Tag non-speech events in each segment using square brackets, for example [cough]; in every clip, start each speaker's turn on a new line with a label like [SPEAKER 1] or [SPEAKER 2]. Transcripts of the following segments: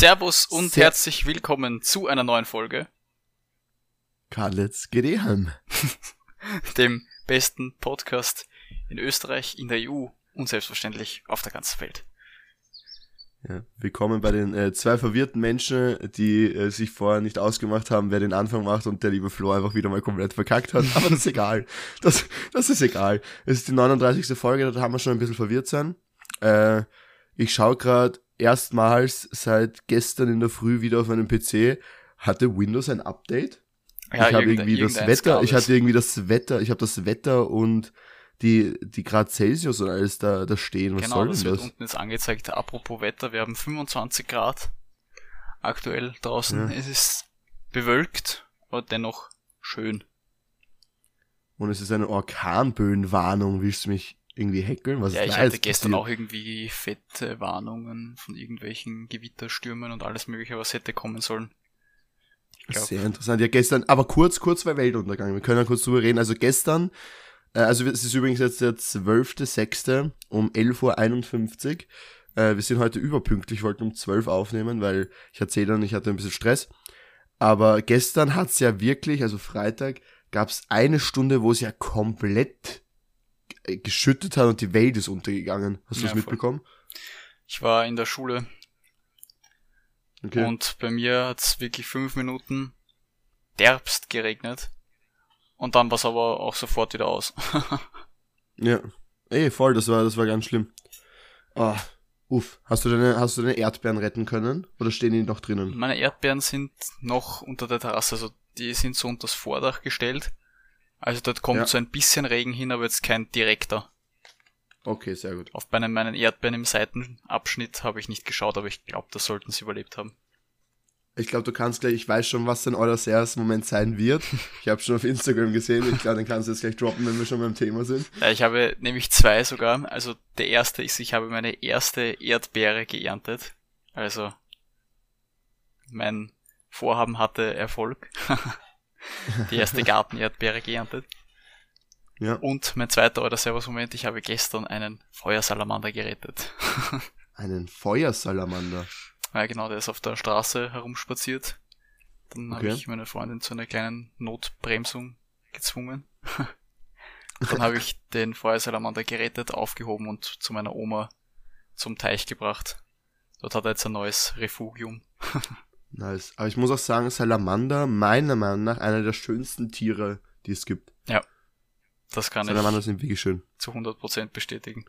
[SPEAKER 1] Servus und Ser herzlich willkommen zu einer neuen Folge.
[SPEAKER 2] Karlitz Gedehem. [laughs]
[SPEAKER 1] Dem besten Podcast in Österreich, in der EU und selbstverständlich auf der ganzen Welt.
[SPEAKER 2] Ja, willkommen bei den äh, zwei verwirrten Menschen, die äh, sich vorher nicht ausgemacht haben, wer den Anfang macht und der liebe Flo einfach wieder mal komplett verkackt hat. Aber das ist egal. Das, das ist egal. Es ist die 39. Folge, da haben wir schon ein bisschen verwirrt sein. Äh, ich schaue gerade erstmals seit gestern in der Früh wieder auf meinem PC. Hatte Windows ein Update? Ja, ich habe irgendwie das Wetter, ich hatte irgendwie das Wetter, ich habe das Wetter und die, die Grad Celsius und alles da, da stehen. Was genau, soll das denn
[SPEAKER 1] das? wird unten jetzt angezeigt. Apropos Wetter, wir haben 25 Grad aktuell draußen. Ja. Es ist bewölkt, aber dennoch schön.
[SPEAKER 2] Und es ist eine Orkanböenwarnung. Willst du mich irgendwie hackeln?
[SPEAKER 1] Was ja, ich hatte gestern passiert? auch irgendwie fette Warnungen von irgendwelchen Gewitterstürmen und alles mögliche, was hätte kommen sollen.
[SPEAKER 2] Sehr interessant. Ja, gestern, aber kurz, kurz war Weltuntergang. Wir können ja kurz drüber reden. Also gestern, äh, also es ist übrigens jetzt der 12.06. um 11.51 Uhr. Äh, wir sind heute überpünktlich, wollten um 12 aufnehmen, weil ich erzähle dann, ich hatte ein bisschen Stress. Aber gestern hat es ja wirklich, also Freitag, gab es eine Stunde, wo es ja komplett geschüttet hat und die Welt ist untergegangen. Hast du ja, das mitbekommen?
[SPEAKER 1] Ich war in der Schule okay. und bei mir hat's wirklich fünf Minuten derbst geregnet und dann war's aber auch sofort wieder aus. [laughs]
[SPEAKER 2] ja, ey, voll, das war, das war ganz schlimm. Ah, uff, hast du deine, hast du deine Erdbeeren retten können oder stehen die noch drinnen?
[SPEAKER 1] Meine Erdbeeren sind noch unter der Terrasse, also die sind so unter das Vordach gestellt also dort kommt ja. so ein bisschen Regen hin, aber jetzt kein direkter.
[SPEAKER 2] Okay, sehr gut.
[SPEAKER 1] Auf meinen, meinen Erdbeeren im Seitenabschnitt habe ich nicht geschaut, aber ich glaube, das sollten sie überlebt haben.
[SPEAKER 2] Ich glaube, du kannst gleich, ich weiß schon, was dein Eures Moment sein wird. Ich habe schon auf Instagram gesehen. Ich glaube, den kannst du jetzt gleich droppen, wenn wir schon beim Thema sind.
[SPEAKER 1] Ja, ich habe nämlich zwei sogar. Also der erste ist, ich habe meine erste Erdbeere geerntet. Also mein Vorhaben hatte Erfolg. [laughs] die erste Gartenerdbeere geerntet. Ja. Und mein zweiter oder Servus-Moment, ich habe gestern einen Feuersalamander gerettet. [laughs]
[SPEAKER 2] einen Feuersalamander?
[SPEAKER 1] Ja, genau, der ist auf der Straße herumspaziert. Dann okay. habe ich meine Freundin zu einer kleinen Notbremsung gezwungen. [laughs] Dann habe ich den Feuersalamander gerettet, aufgehoben und zu meiner Oma zum Teich gebracht. Dort hat er jetzt ein neues Refugium. [laughs]
[SPEAKER 2] Nice. Aber ich muss auch sagen, Salamander, meiner Meinung nach, einer der schönsten Tiere, die es gibt.
[SPEAKER 1] Ja. Das kann
[SPEAKER 2] Salamander ich sind wirklich schön.
[SPEAKER 1] zu 100% bestätigen.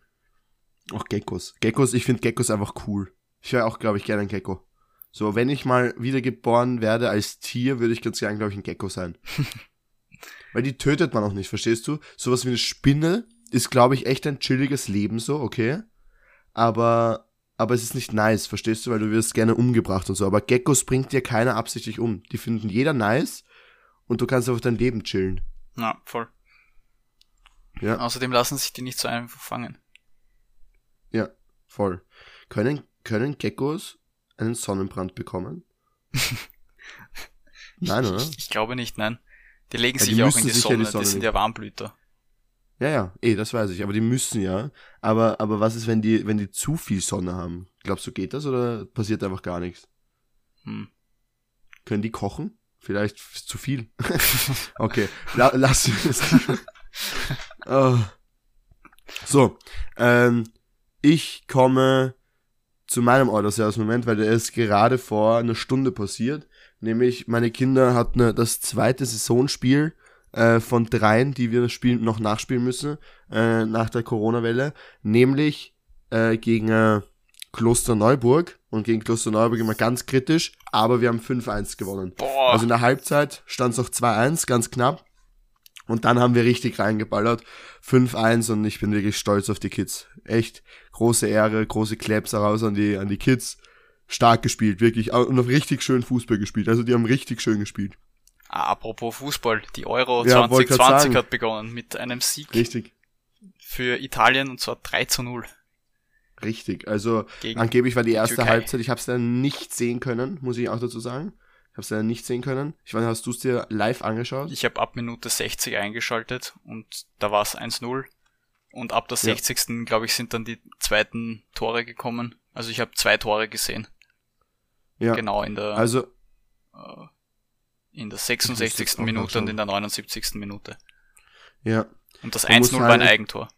[SPEAKER 2] Auch Geckos. Geckos, ich finde Geckos einfach cool. Ich wäre auch, glaube ich, gerne ein Gecko. So, wenn ich mal wiedergeboren werde als Tier, würde ich ganz gerne, glaube ich, ein Gecko sein. [laughs] Weil die tötet man auch nicht, verstehst du? Sowas wie eine Spinne ist, glaube ich, echt ein chilliges Leben so, okay? Aber aber es ist nicht nice, verstehst du, weil du wirst gerne umgebracht und so. Aber Geckos bringt dir keiner absichtlich um. Die finden jeder nice und du kannst einfach dein Leben chillen.
[SPEAKER 1] Ja, voll. Ja. Außerdem lassen sich die nicht so einfach fangen.
[SPEAKER 2] Ja, voll. Können, können Geckos einen Sonnenbrand bekommen? [laughs]
[SPEAKER 1] nein, oder? Ich, ich, glaube nicht, nein. Die legen ja, sich ja auch in die Sonne, die, Sonne, die sind ja Warmblüter.
[SPEAKER 2] Ja, ja, eh, das weiß ich. Aber die müssen ja. Aber, aber was ist, wenn die, wenn die zu viel Sonne haben? Glaubst du, geht das oder passiert einfach gar nichts? Hm. Können die kochen? Vielleicht zu viel. [laughs] okay, la lass es. oh. [laughs] So, ähm, ich komme zu meinem Ordersjahresmoment, weil der ist gerade vor einer Stunde passiert. Nämlich, meine Kinder hatten das zweite Saisonspiel äh, von dreien, die wir spielen, noch nachspielen müssen äh, nach der Corona-Welle, nämlich äh, gegen äh, Klosterneuburg und gegen Klosterneuburg immer ganz kritisch, aber wir haben 5-1 gewonnen. Boah. Also in der Halbzeit stand es noch 2-1, ganz knapp. Und dann haben wir richtig reingeballert. 5-1 und ich bin wirklich stolz auf die Kids. Echt große Ehre, große Claps heraus an die, an die Kids. Stark gespielt, wirklich. Und auf richtig schön Fußball gespielt. Also die haben richtig schön gespielt.
[SPEAKER 1] Ah, apropos Fußball, die Euro ja, 2020 hat begonnen mit einem Sieg
[SPEAKER 2] Richtig.
[SPEAKER 1] für Italien und zwar 3 zu 0.
[SPEAKER 2] Richtig, also Gegen angeblich war die erste Türkei. Halbzeit, ich habe es dann nicht sehen können, muss ich auch dazu sagen. Ich habe es dann nicht sehen können. Ich weiß, hast du es dir live angeschaut?
[SPEAKER 1] Ich habe ab Minute 60 eingeschaltet und da war es 1-0 und ab der 60. Ja. glaube ich sind dann die zweiten Tore gekommen. Also ich habe zwei Tore gesehen. Ja. Genau in der,
[SPEAKER 2] also,
[SPEAKER 1] äh, in der 66. Minute und in der 79. Minute.
[SPEAKER 2] Ja.
[SPEAKER 1] Und das 1-0 war ein Eigentor.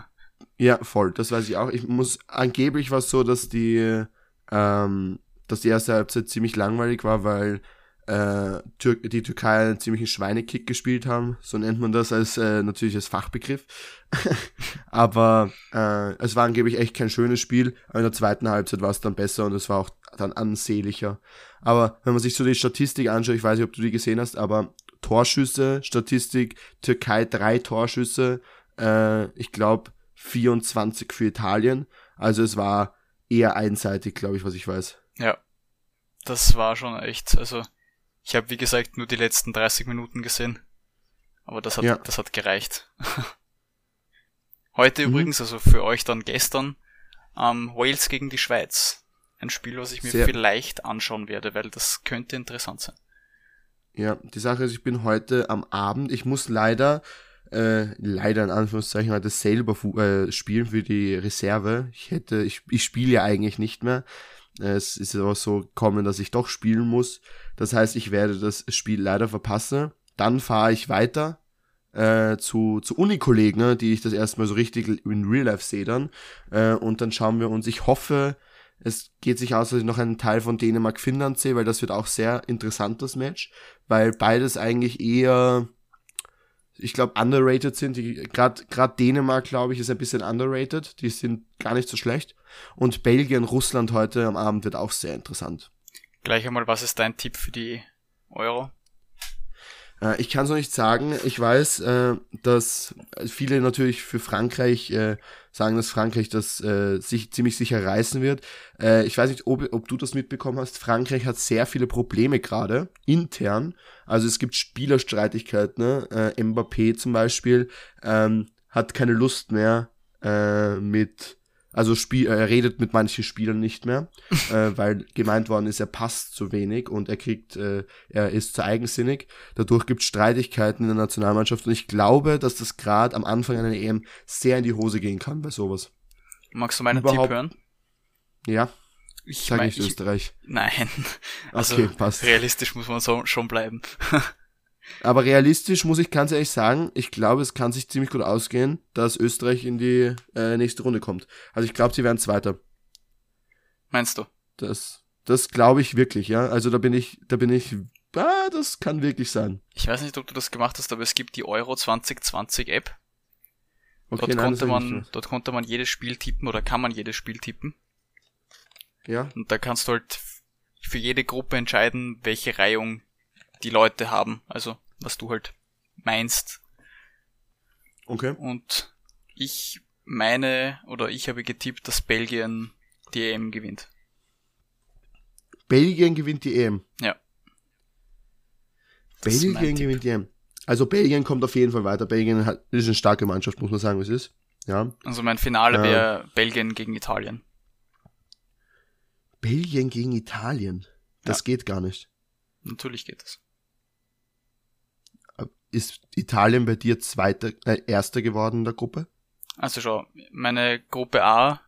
[SPEAKER 1] [laughs]
[SPEAKER 2] ja, voll, das weiß ich auch. Ich muss, angeblich war es so, dass die, ähm, dass die erste Halbzeit ziemlich langweilig war, weil äh, Tür die Türkei einen ziemlichen Schweinekick gespielt haben. So nennt man das als äh, natürlich als Fachbegriff. [laughs] Aber äh, es war angeblich echt kein schönes Spiel. Aber in der zweiten Halbzeit war es dann besser und es war auch dann ansehnlicher. Aber wenn man sich so die Statistik anschaut, ich weiß nicht, ob du die gesehen hast, aber Torschüsse, Statistik, Türkei drei Torschüsse, äh, ich glaube 24 für Italien. Also es war eher einseitig, glaube ich, was ich weiß.
[SPEAKER 1] Ja, das war schon echt, also ich habe wie gesagt nur die letzten 30 Minuten gesehen, aber das hat, ja. das hat gereicht. [laughs] Heute mhm. übrigens, also für euch dann gestern, ähm, Wales gegen die Schweiz. Ein Spiel, was ich mir Sehr. vielleicht anschauen werde, weil das könnte interessant sein.
[SPEAKER 2] Ja, die Sache ist, ich bin heute am Abend, ich muss leider, äh, leider in Anführungszeichen heute selber äh, spielen für die Reserve. Ich hätte, ich, ich spiele ja eigentlich nicht mehr. Es ist aber so gekommen, dass ich doch spielen muss. Das heißt, ich werde das Spiel leider verpassen. Dann fahre ich weiter äh, zu, zu Unikollegen, ne, die ich das erstmal so richtig in Real Life sehe dann. Äh, und dann schauen wir uns, ich hoffe, es geht sich aus, dass ich noch einen Teil von Dänemark-Finnland sehe, weil das wird auch sehr interessant, das Match, weil beides eigentlich eher, ich glaube, underrated sind. Gerade Dänemark, glaube ich, ist ein bisschen underrated. Die sind gar nicht so schlecht. Und Belgien, Russland heute am Abend wird auch sehr interessant.
[SPEAKER 1] Gleich einmal, was ist dein Tipp für die Euro?
[SPEAKER 2] Äh, ich kann es noch nicht sagen. Ich weiß, äh, dass viele natürlich für Frankreich äh, sagen, dass Frankreich das äh, sich ziemlich sicher reißen wird. Äh, ich weiß nicht, ob, ob du das mitbekommen hast. Frankreich hat sehr viele Probleme gerade intern. Also es gibt Spielerstreitigkeiten. Ne? Äh, Mbappé zum Beispiel ähm, hat keine Lust mehr äh, mit also Spiel, er redet mit manchen Spielern nicht mehr, [laughs] äh, weil gemeint worden ist, er passt zu wenig und er kriegt, äh, er ist zu eigensinnig. Dadurch gibt es Streitigkeiten in der Nationalmannschaft und ich glaube, dass das gerade am Anfang einer EM sehr in die Hose gehen kann bei sowas.
[SPEAKER 1] Magst du meinen Überhaupt, Tipp hören?
[SPEAKER 2] Ja. Ich sage nicht Österreich.
[SPEAKER 1] Nein. [laughs] Also okay, passt. realistisch muss man so schon bleiben. [laughs]
[SPEAKER 2] Aber realistisch muss ich ganz ehrlich sagen, ich glaube, es kann sich ziemlich gut ausgehen, dass Österreich in die äh, nächste Runde kommt. Also ich glaube, sie werden Zweiter.
[SPEAKER 1] Meinst du?
[SPEAKER 2] Das, das glaube ich wirklich, ja. Also da bin ich, da bin ich, ah, das kann wirklich sein.
[SPEAKER 1] Ich weiß nicht, ob du das gemacht hast, aber es gibt die Euro 2020 App. Okay, dort, nein, konnte man, dort konnte man jedes Spiel tippen oder kann man jedes Spiel tippen.
[SPEAKER 2] Ja.
[SPEAKER 1] Und da kannst du halt für jede Gruppe entscheiden, welche Reihung die Leute haben. Also, was du halt meinst.
[SPEAKER 2] Okay.
[SPEAKER 1] Und ich meine, oder ich habe getippt, dass Belgien die EM gewinnt.
[SPEAKER 2] Belgien gewinnt die EM?
[SPEAKER 1] Ja.
[SPEAKER 2] Belgien gewinnt die EM. Also Belgien kommt auf jeden Fall weiter. Belgien hat, ist eine starke Mannschaft, muss man sagen, was ist. Ja.
[SPEAKER 1] Also mein Finale wäre Belgien gegen Italien.
[SPEAKER 2] Belgien gegen Italien? Das ja. geht gar nicht.
[SPEAKER 1] Natürlich geht das
[SPEAKER 2] ist Italien bei dir zweiter, äh, erster geworden in der Gruppe?
[SPEAKER 1] Also schon, meine Gruppe A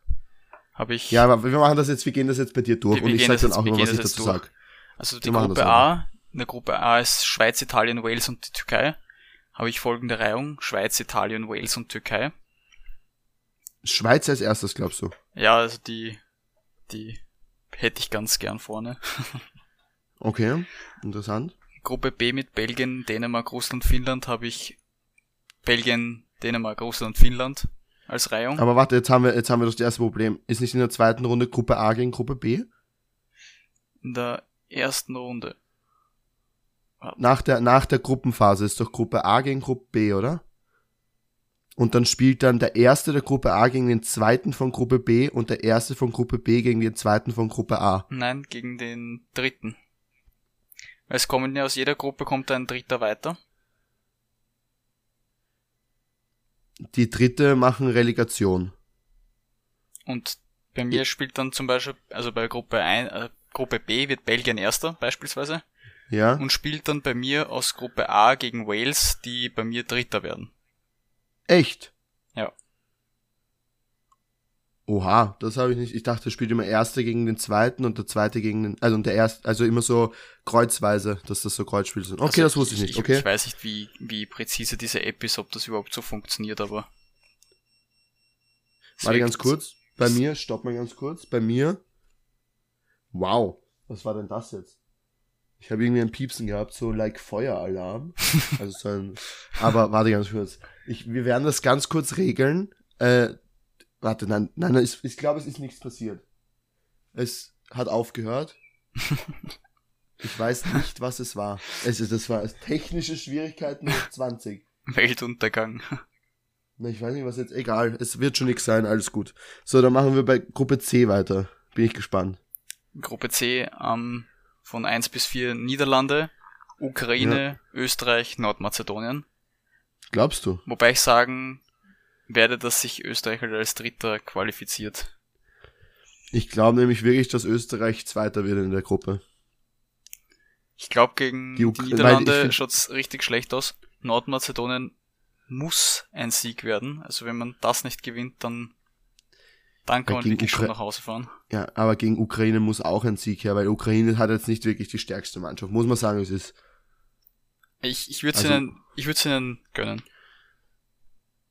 [SPEAKER 1] habe ich.
[SPEAKER 2] Ja, aber wir machen das jetzt, wir gehen das jetzt bei dir durch wir, und ich sage dann auch noch, was ich dazu sage.
[SPEAKER 1] Also die Gruppe A, in der Gruppe A ist Schweiz, Italien, Wales und die Türkei. Habe ich folgende Reihung. Schweiz, Italien, Wales und Türkei.
[SPEAKER 2] Schweiz als erstes, glaubst du?
[SPEAKER 1] Ja, also die, die hätte ich ganz gern vorne. [laughs]
[SPEAKER 2] okay, interessant.
[SPEAKER 1] Gruppe B mit Belgien, Dänemark, Russland, Finnland habe ich Belgien, Dänemark, Russland, Finnland als Reihung.
[SPEAKER 2] Aber warte, jetzt haben wir, jetzt haben wir das erste Problem. Ist nicht in der zweiten Runde Gruppe A gegen Gruppe B?
[SPEAKER 1] In der ersten Runde.
[SPEAKER 2] Nach der, nach der Gruppenphase ist doch Gruppe A gegen Gruppe B, oder? Und dann spielt dann der erste der Gruppe A gegen den zweiten von Gruppe B und der erste von Gruppe B gegen den zweiten von Gruppe A.
[SPEAKER 1] Nein, gegen den dritten. Es kommen ja aus jeder Gruppe kommt ein Dritter weiter.
[SPEAKER 2] Die Dritte machen Relegation.
[SPEAKER 1] Und bei mir spielt dann zum Beispiel, also bei Gruppe 1, äh, Gruppe B wird Belgien Erster beispielsweise.
[SPEAKER 2] Ja.
[SPEAKER 1] Und spielt dann bei mir aus Gruppe A gegen Wales, die bei mir Dritter werden.
[SPEAKER 2] Echt? Oha, das habe ich nicht. Ich dachte, spielt immer Erster gegen den Zweiten und der Zweite gegen den, also und der Erste, also immer so kreuzweise, dass das so Kreuzspiele sind. Okay, also das wusste ich, ich nicht. Okay.
[SPEAKER 1] Ich weiß nicht, wie, wie präzise diese App ist, ob das überhaupt so funktioniert, aber.
[SPEAKER 2] Warte ganz kurz. Bei mir, stopp mal ganz kurz. Bei mir. Wow. Was war denn das jetzt? Ich habe irgendwie ein Piepsen gehabt, so like Feueralarm. [laughs] Also so ein, aber warte ganz kurz. Ich, wir werden das ganz kurz regeln. Äh, warte, nein, nein, nein ich, ich glaube, es ist nichts passiert. Es hat aufgehört. [laughs] Ich weiß nicht, was es war. Also, das war technische Schwierigkeiten mit 20.
[SPEAKER 1] Weltuntergang.
[SPEAKER 2] Na, ich weiß nicht, was jetzt. Egal, es wird schon nichts sein, alles gut. So, dann machen wir bei Gruppe C weiter. Bin ich gespannt.
[SPEAKER 1] Gruppe C, ähm, von 1 bis 4 Niederlande, Ukraine, ja. Österreich, Nordmazedonien.
[SPEAKER 2] Glaubst du?
[SPEAKER 1] Wobei ich sagen werde, dass sich Österreich halt als Dritter qualifiziert.
[SPEAKER 2] Ich glaube nämlich wirklich, dass Österreich Zweiter wird in der Gruppe.
[SPEAKER 1] Ich glaube, gegen die, die Niederlande schaut's richtig schlecht aus. Nordmazedonien muss ein Sieg werden. Also wenn man das nicht gewinnt, dann dann kann man wirklich Ukra schon nach Hause fahren.
[SPEAKER 2] Ja, aber gegen Ukraine muss auch ein Sieg her, weil Ukraine hat jetzt nicht wirklich die stärkste Mannschaft. Muss man sagen, es ist.
[SPEAKER 1] Ich, ich würde es also, ihnen, ich würde ihnen gönnen.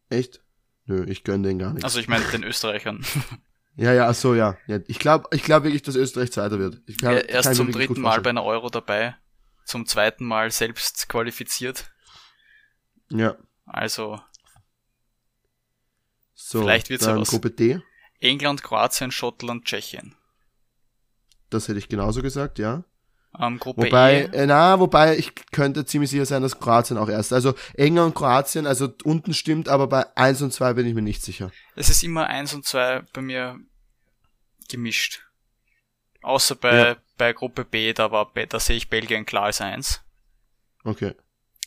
[SPEAKER 2] Echt? Nö, ich gönne den gar nicht.
[SPEAKER 1] Also ich meine den Österreichern. [laughs]
[SPEAKER 2] ja, ja, ach so, ja. ja ich glaube ich glaub wirklich, dass Österreich Zweiter wird. Ich
[SPEAKER 1] glaub, er ist zum dritten Mal bei einer Euro dabei. Zum zweiten Mal selbst qualifiziert.
[SPEAKER 2] Ja.
[SPEAKER 1] Also.
[SPEAKER 2] So, vielleicht wird's dann ja was. Gruppe D.
[SPEAKER 1] England, Kroatien, Schottland, Tschechien.
[SPEAKER 2] Das hätte ich genauso gesagt, ja.
[SPEAKER 1] Ähm, Gruppe
[SPEAKER 2] wobei,
[SPEAKER 1] E.
[SPEAKER 2] Äh, na, wobei ich könnte ziemlich sicher sein, dass Kroatien auch erst. Also England und Kroatien, also unten stimmt, aber bei 1 und 2 bin ich mir nicht sicher.
[SPEAKER 1] Es ist immer 1 und 2 bei mir gemischt. Außer bei, ja. bei Gruppe B, da war da sehe ich Belgien klar als 1.
[SPEAKER 2] Okay.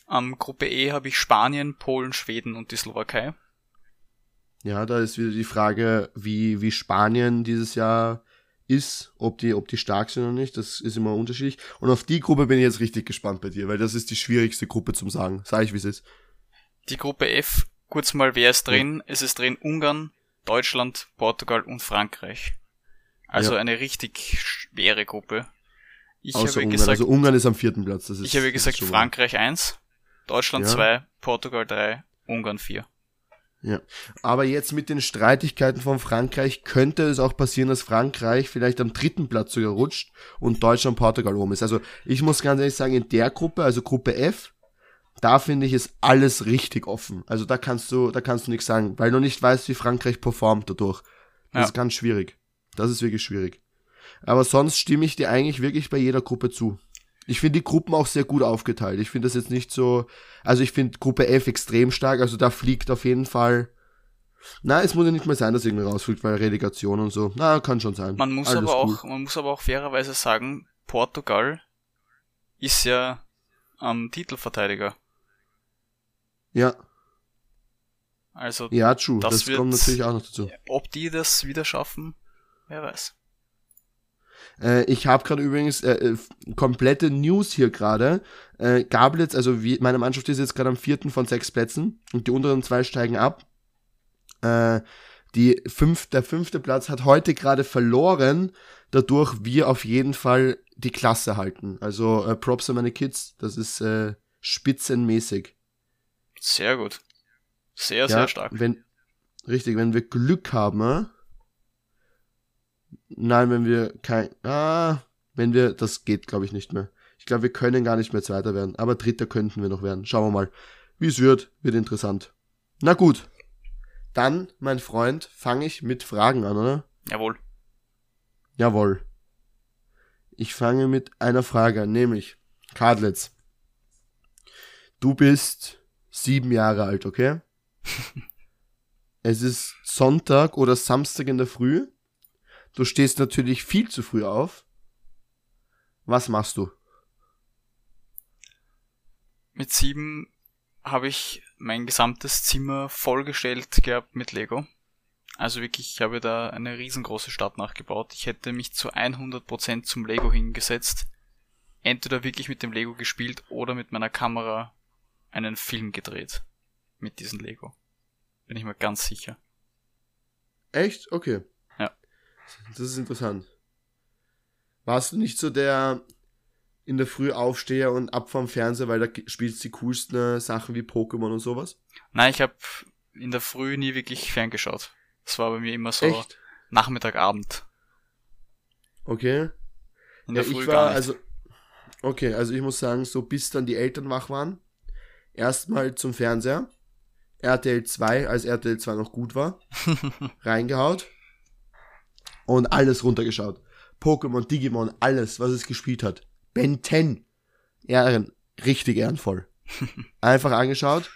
[SPEAKER 1] Am ähm, Gruppe E habe ich Spanien, Polen, Schweden und die Slowakei.
[SPEAKER 2] Ja, da ist wieder die Frage, wie, wie Spanien dieses Jahr ist, ob die, ob die stark sind oder nicht. Das ist immer unterschiedlich. Und auf die Gruppe bin ich jetzt richtig gespannt bei dir, weil das ist die schwierigste Gruppe zum Sagen. Sag ich, wie es ist.
[SPEAKER 1] Die Gruppe F, kurz mal, wer ist drin? Ja. Es ist drin Ungarn, Deutschland, Portugal und Frankreich. Also ja. eine richtig schwere Gruppe.
[SPEAKER 2] Ich Außer habe Ungarn. gesagt, also Ungarn ist am vierten Platz.
[SPEAKER 1] Ist, ich habe gesagt Frankreich 1, Deutschland 2, ja. Portugal 3, Ungarn 4.
[SPEAKER 2] Ja, aber jetzt mit den Streitigkeiten von Frankreich könnte es auch passieren, dass Frankreich vielleicht am dritten Platz sogar rutscht und Deutschland Portugal oben ist. Also ich muss ganz ehrlich sagen, in der Gruppe, also Gruppe F, da finde ich es alles richtig offen. Also da kannst du, da kannst du nichts sagen, weil du nicht weißt, wie Frankreich performt dadurch. Das ja. ist ganz schwierig. Das ist wirklich schwierig. Aber sonst stimme ich dir eigentlich wirklich bei jeder Gruppe zu. Ich finde die Gruppen auch sehr gut aufgeteilt. Ich finde das jetzt nicht so, also ich finde Gruppe F extrem stark, also da fliegt auf jeden Fall. Na, es muss ja nicht mal sein, dass irgendwie rausfliegt, weil Relegation und so. Na, kann schon sein.
[SPEAKER 1] Man muss Alles aber auch, man muss aber auch fairerweise sagen, Portugal ist ja am ähm, Titelverteidiger.
[SPEAKER 2] Ja.
[SPEAKER 1] Also.
[SPEAKER 2] Ja, true. Das, das wird, kommt natürlich auch noch dazu.
[SPEAKER 1] Ob die das wieder schaffen, wer weiß.
[SPEAKER 2] Äh, ich habe gerade übrigens äh, äh, komplette News hier gerade. Äh, Gablitz, also wie, meine Mannschaft ist jetzt gerade am vierten von sechs Plätzen und die unteren zwei steigen ab. Äh, die fünf, der fünfte Platz hat heute gerade verloren, dadurch wir auf jeden Fall die Klasse halten. Also äh, Props an meine Kids, das ist äh, spitzenmäßig.
[SPEAKER 1] Sehr gut. Sehr, ja, sehr stark.
[SPEAKER 2] Wenn, richtig, wenn wir Glück haben, äh, Nein, wenn wir kein. Ah, wenn wir. Das geht, glaube ich, nicht mehr. Ich glaube, wir können gar nicht mehr Zweiter werden. Aber Dritter könnten wir noch werden. Schauen wir mal. Wie es wird, wird interessant. Na gut. Dann, mein Freund, fange ich mit Fragen an, oder?
[SPEAKER 1] Jawohl.
[SPEAKER 2] Jawohl. Ich fange mit einer Frage an, nämlich, Kadletz. Du bist sieben Jahre alt, okay? [laughs] es ist Sonntag oder Samstag in der Früh Du stehst natürlich viel zu früh auf. Was machst du?
[SPEAKER 1] Mit sieben habe ich mein gesamtes Zimmer vollgestellt gehabt mit Lego. Also wirklich, ich habe da eine riesengroße Stadt nachgebaut. Ich hätte mich zu 100% zum Lego hingesetzt. Entweder wirklich mit dem Lego gespielt oder mit meiner Kamera einen Film gedreht. Mit diesem Lego. Bin ich mir ganz sicher.
[SPEAKER 2] Echt? Okay. Das ist interessant. Warst du nicht so der in der Früh aufsteher und ab vom Fernseher, weil da spielst du die coolsten Sachen wie Pokémon und sowas?
[SPEAKER 1] Nein, ich habe in der Früh nie wirklich ferngeschaut. Das war bei mir immer so Echt? Nachmittag, Abend.
[SPEAKER 2] Okay. In der ja, Früh ich war, also, okay, also ich muss sagen, so bis dann die Eltern wach waren, erstmal zum Fernseher, RTL 2, als RTL 2 noch gut war, [laughs] reingehaut und alles runtergeschaut. Pokémon, Digimon, alles, was es gespielt hat. Ben 10. Ehren, richtig ehrenvoll. [laughs] Einfach angeschaut,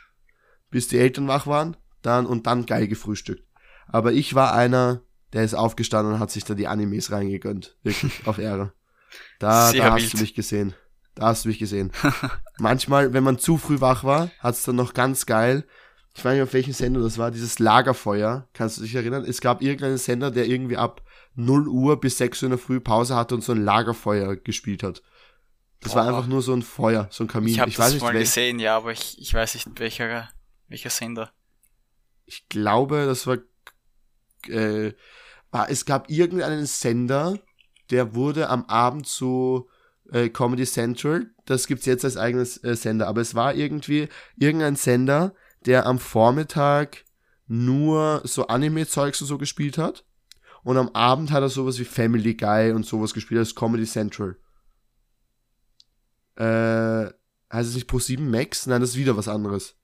[SPEAKER 2] bis die Eltern wach waren, dann und dann geil gefrühstückt. Aber ich war einer, der ist aufgestanden und hat sich da die Animes reingegönnt. Wirklich, [laughs] auf Ehre. Da, da hast du mich gesehen. Da hast du mich gesehen. [laughs] Manchmal, wenn man zu früh wach war, hat's dann noch ganz geil. Ich weiß nicht, auf welchem Sender das war, dieses Lagerfeuer. Kannst du dich erinnern? Es gab irgendeinen Sender, der irgendwie ab 0 Uhr bis 6 Uhr in der Früh Pause hatte und so ein Lagerfeuer gespielt hat. Das Boah. war einfach nur so ein Feuer, so ein Kamin.
[SPEAKER 1] Ich habe das nicht, mal gesehen, ja, aber ich, ich weiß nicht, welcher, welcher Sender.
[SPEAKER 2] Ich glaube, das war, äh, war, es gab irgendeinen Sender, der wurde am Abend zu äh, Comedy Central. Das gibt's jetzt als eigenes äh, Sender, aber es war irgendwie irgendein Sender, der am Vormittag nur so Anime-Zeugs und so gespielt hat. Und am Abend hat er sowas wie Family Guy und sowas gespielt, als Comedy Central. Äh, heißt es nicht Pro 7 Max? Nein, das ist wieder was anderes.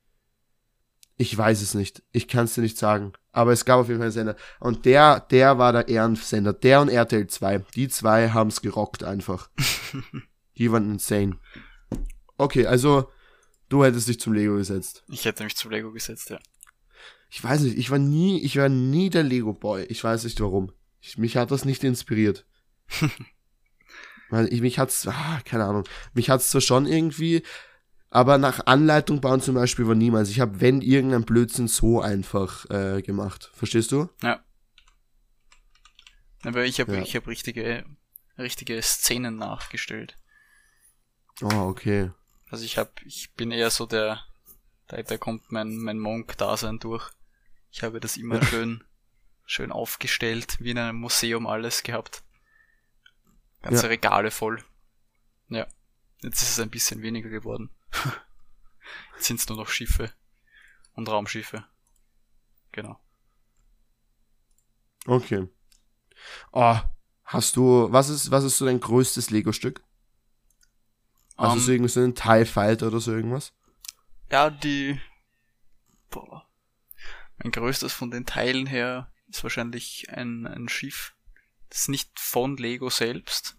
[SPEAKER 2] Ich weiß es nicht. Ich kann es dir nicht sagen. Aber es gab auf jeden Fall einen Sender. Und der, der war der Ehrensender. Der und RTL 2. Die zwei haben es gerockt einfach. [laughs] die waren insane. Okay, also du hättest dich zum Lego gesetzt.
[SPEAKER 1] Ich hätte mich zum Lego gesetzt, ja
[SPEAKER 2] ich weiß nicht, ich war nie, ich war nie der Lego Boy. Ich weiß nicht warum. Ich, mich hat das nicht inspiriert. [laughs] Weil ich, mich hat's, ah, keine Ahnung, mich hat's zwar schon irgendwie, aber nach Anleitung bauen zum Beispiel war niemals. Ich habe, wenn irgendein Blödsinn so einfach äh, gemacht. Verstehst du?
[SPEAKER 1] Ja. Aber ich habe ja. ich hab richtige, richtige Szenen nachgestellt.
[SPEAKER 2] Oh, okay.
[SPEAKER 1] Also ich habe, ich bin eher so der, da, da kommt mein, mein Monk-Dasein durch. Ich habe das immer schön, schön aufgestellt, wie in einem Museum alles gehabt. Ganze ja. Regale voll. Ja. Jetzt ist es ein bisschen weniger geworden. [laughs] Jetzt sind es nur noch Schiffe und Raumschiffe. Genau.
[SPEAKER 2] Okay. Oh, hast du, was ist, was ist so dein größtes Lego-Stück? Hast um, du so irgendwie so einen TIE Fighter oder so irgendwas?
[SPEAKER 1] Ja, die, boah, mein größtes von den Teilen her ist wahrscheinlich ein, ein Schiff. Das ist nicht von Lego selbst,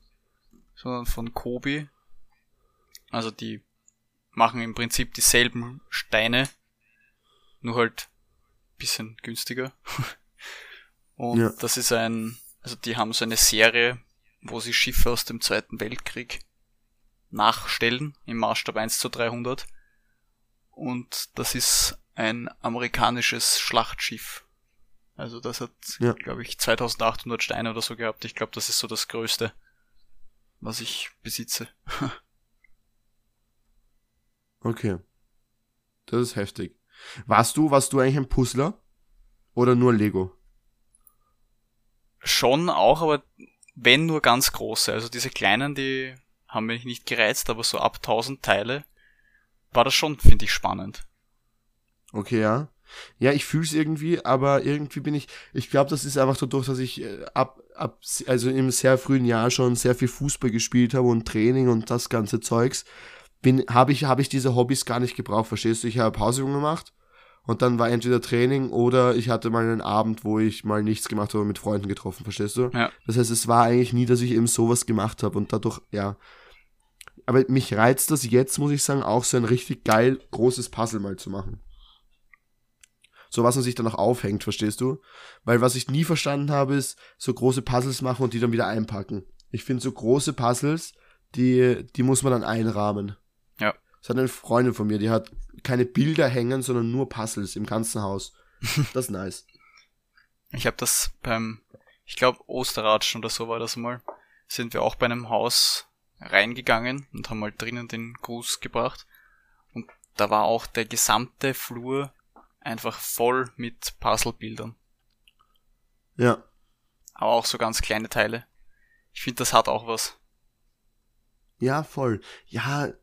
[SPEAKER 1] sondern von Kobi. Also die machen im Prinzip dieselben Steine, nur halt bisschen günstiger. [laughs] Und ja. das ist ein, also die haben so eine Serie, wo sie Schiffe aus dem Zweiten Weltkrieg nachstellen im Maßstab 1 zu 300. Und das ist ein amerikanisches Schlachtschiff. Also das hat, ja. glaube ich, 2800 Steine oder so gehabt. Ich glaube, das ist so das Größte, was ich besitze. [laughs]
[SPEAKER 2] okay. Das ist heftig. Warst du, warst du eigentlich ein Puzzler? Oder nur Lego?
[SPEAKER 1] Schon auch, aber wenn nur ganz große. Also diese kleinen, die haben mich nicht gereizt, aber so ab 1000 Teile war das schon, finde ich, spannend.
[SPEAKER 2] Okay, ja. Ja, ich fühle es irgendwie, aber irgendwie bin ich, ich glaube, das ist einfach dadurch, dass ich äh, ab, ab, also im sehr frühen Jahr schon sehr viel Fußball gespielt habe und Training und das ganze Zeugs, bin, habe ich, habe ich diese Hobbys gar nicht gebraucht, verstehst du? Ich habe Pausübungen gemacht und dann war entweder Training oder ich hatte mal einen Abend, wo ich mal nichts gemacht habe, mit Freunden getroffen, verstehst du? Ja. Das heißt, es war eigentlich nie, dass ich eben sowas gemacht habe und dadurch, ja. Aber mich reizt das jetzt, muss ich sagen, auch so ein richtig geil großes Puzzle mal zu machen so was man sich dann auch aufhängt, verstehst du? Weil was ich nie verstanden habe, ist so große Puzzles machen und die dann wieder einpacken. Ich finde so große Puzzles, die, die muss man dann einrahmen.
[SPEAKER 1] Ja.
[SPEAKER 2] Das hat eine Freundin von mir, die hat keine Bilder hängen, sondern nur Puzzles im ganzen Haus. [laughs] Das ist nice.
[SPEAKER 1] Ich habe das beim, ich glaube Osterratschen oder so war das mal, sind wir auch bei einem Haus reingegangen und haben mal drinnen den Gruß gebracht. Und da war auch der gesamte Flur einfach voll mit Puzzlebildern.
[SPEAKER 2] Ja.
[SPEAKER 1] Aber auch so ganz kleine Teile. Ich finde, das hat auch was.
[SPEAKER 2] Ja, voll. Ja,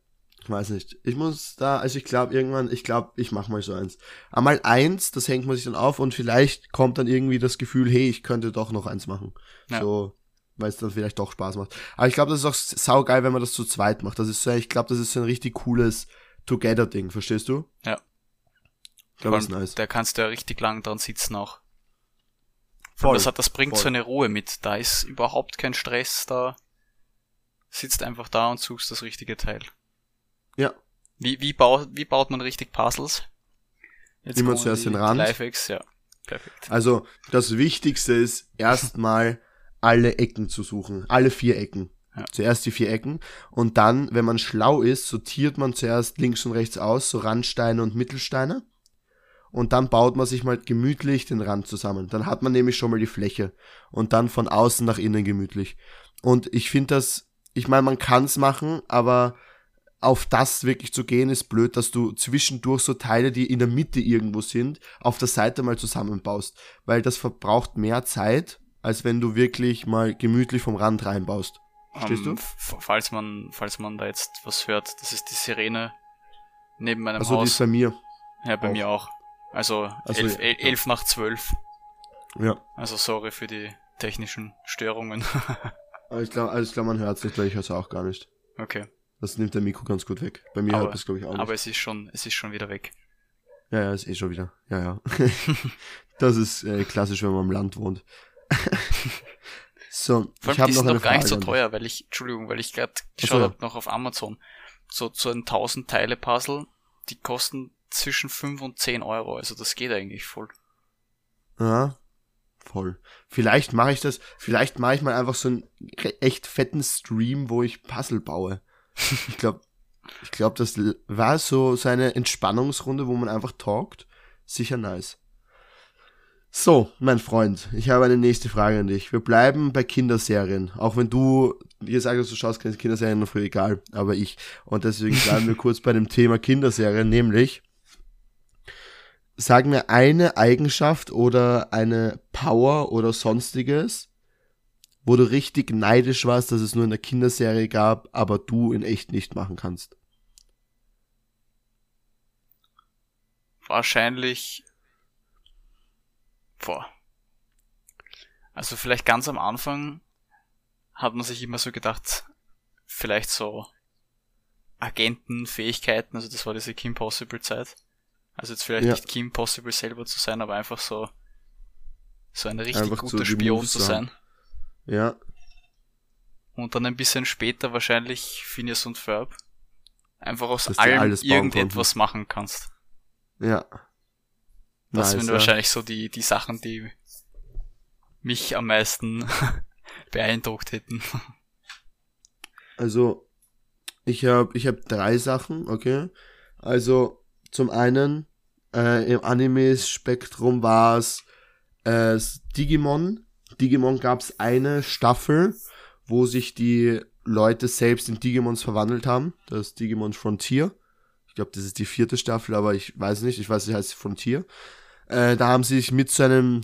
[SPEAKER 2] ich weiß nicht. Ich muss da, also ich glaube irgendwann, ich glaube, ich mache mal so eins. Einmal eins, das hängt man sich dann auf und vielleicht kommt dann irgendwie das Gefühl, hey, ich könnte doch noch eins machen. Ja. So, weil es dann vielleicht doch Spaß macht. Aber ich glaube, das ist auch saugeil, wenn man das zu zweit macht. Das ist so, ich glaube, das ist so ein richtig cooles Together-Ding, verstehst du?
[SPEAKER 1] Ja. Ich glaube, ist nice. Da kannst du ja richtig lang dran sitzen auch. Voll, das, hat, das bringt voll. so eine Ruhe mit. Da ist überhaupt kein Stress, da sitzt einfach da und suchst das richtige Teil.
[SPEAKER 2] Ja.
[SPEAKER 1] Wie, wie, baut, wie baut man richtig Puzzles?
[SPEAKER 2] Jetzt Immer zuerst den Rand.
[SPEAKER 1] Lifehacks, ja. Perfekt.
[SPEAKER 2] Also, das Wichtigste ist erstmal alle Ecken zu suchen. Alle vier Ecken. Ja. Zuerst die vier Ecken. Und dann, wenn man schlau ist, sortiert man zuerst links und rechts aus, so Randsteine und Mittelsteine und dann baut man sich mal gemütlich den Rand zusammen. Dann hat man nämlich schon mal die Fläche und dann von außen nach innen gemütlich. Und ich finde das, ich meine, man kann es machen, aber auf das wirklich zu gehen ist blöd, dass du zwischendurch so Teile, die in der Mitte irgendwo sind, auf der Seite mal zusammenbaust, weil das verbraucht mehr Zeit, als wenn du wirklich mal gemütlich vom Rand reinbaust. Verstehst um, ähm,
[SPEAKER 1] du? Falls man, falls man da jetzt was hört, das ist die Sirene neben meinem
[SPEAKER 2] also,
[SPEAKER 1] Haus.
[SPEAKER 2] Also die ist bei mir.
[SPEAKER 1] Ja, bei auch. mir auch. Also, also elf, ja. elf nach zwölf.
[SPEAKER 2] Ja.
[SPEAKER 1] Also sorry für die technischen Störungen.
[SPEAKER 2] aber ich glaube, also glaub, man hört es nicht, weil ich höre es auch gar nicht.
[SPEAKER 1] Okay.
[SPEAKER 2] Das nimmt der Mikro ganz gut weg. Bei mir hört es, glaube ich, auch nicht.
[SPEAKER 1] Aber es ist schon, es ist schon wieder weg.
[SPEAKER 2] Ja, ja, ist eh schon wieder. Ja, ja. [laughs] das ist äh, klassisch, wenn man im Land wohnt. [laughs] so,
[SPEAKER 1] Vor ich habe noch, noch gar nicht so teuer, weil ich, Entschuldigung, weil ich gerade geschaut so. habe noch auf Amazon. So, so ein 1000 Teile Puzzle, die kosten zwischen 5 und 10 Euro. Also das geht eigentlich voll.
[SPEAKER 2] Ja, voll. Vielleicht mache ich das, vielleicht mache ich mal einfach so einen echt fetten Stream, wo ich Puzzle baue. [laughs] Ich glaube, ich glaube, das war so seine Entspannungsrunde, wo man einfach talkt. Sicher nice. So, mein Freund, ich habe eine nächste Frage an dich. Wir bleiben bei Kinderserien. Auch wenn du dir sagst, du schaust keine Kinderserien, noch früh egal, aber ich. Und deswegen bleiben wir [laughs] kurz bei dem Thema Kinderserien, nämlich sag mir eine Eigenschaft oder eine Power oder sonstiges, wo du richtig neidisch warst, dass es nur in der Kinderserie gab, aber du in echt nicht machen kannst.
[SPEAKER 1] Wahrscheinlich. Boah. Also vielleicht ganz am Anfang hat man sich immer so gedacht, vielleicht so Agentenfähigkeiten, also das war diese Kim Possible Zeit. Also jetzt vielleicht ja. nicht Kim Possible selber zu sein, aber einfach so, so ein richtig einfach guter Spion zu sein.
[SPEAKER 2] Ja.
[SPEAKER 1] Und dann ein bisschen später wahrscheinlich Phineas und Ferb. Einfach aus Dass allem irgendetwas konnten. machen kannst.
[SPEAKER 2] Ja.
[SPEAKER 1] Das nice, sind ja. wahrscheinlich so die, die Sachen, die mich am meisten [laughs] beeindruckt hätten.
[SPEAKER 2] Also, ich habe ich hab drei Sachen, okay. Also, zum einen äh, im Anime-Spektrum war es äh, Digimon. Digimon gab es eine Staffel, wo sich die Leute selbst in Digimons verwandelt haben. Das ist Digimon Frontier. Ich glaube, das ist die vierte Staffel, aber ich weiß nicht. Ich weiß, sie heißt Frontier. Äh, da haben sie sich mit so einem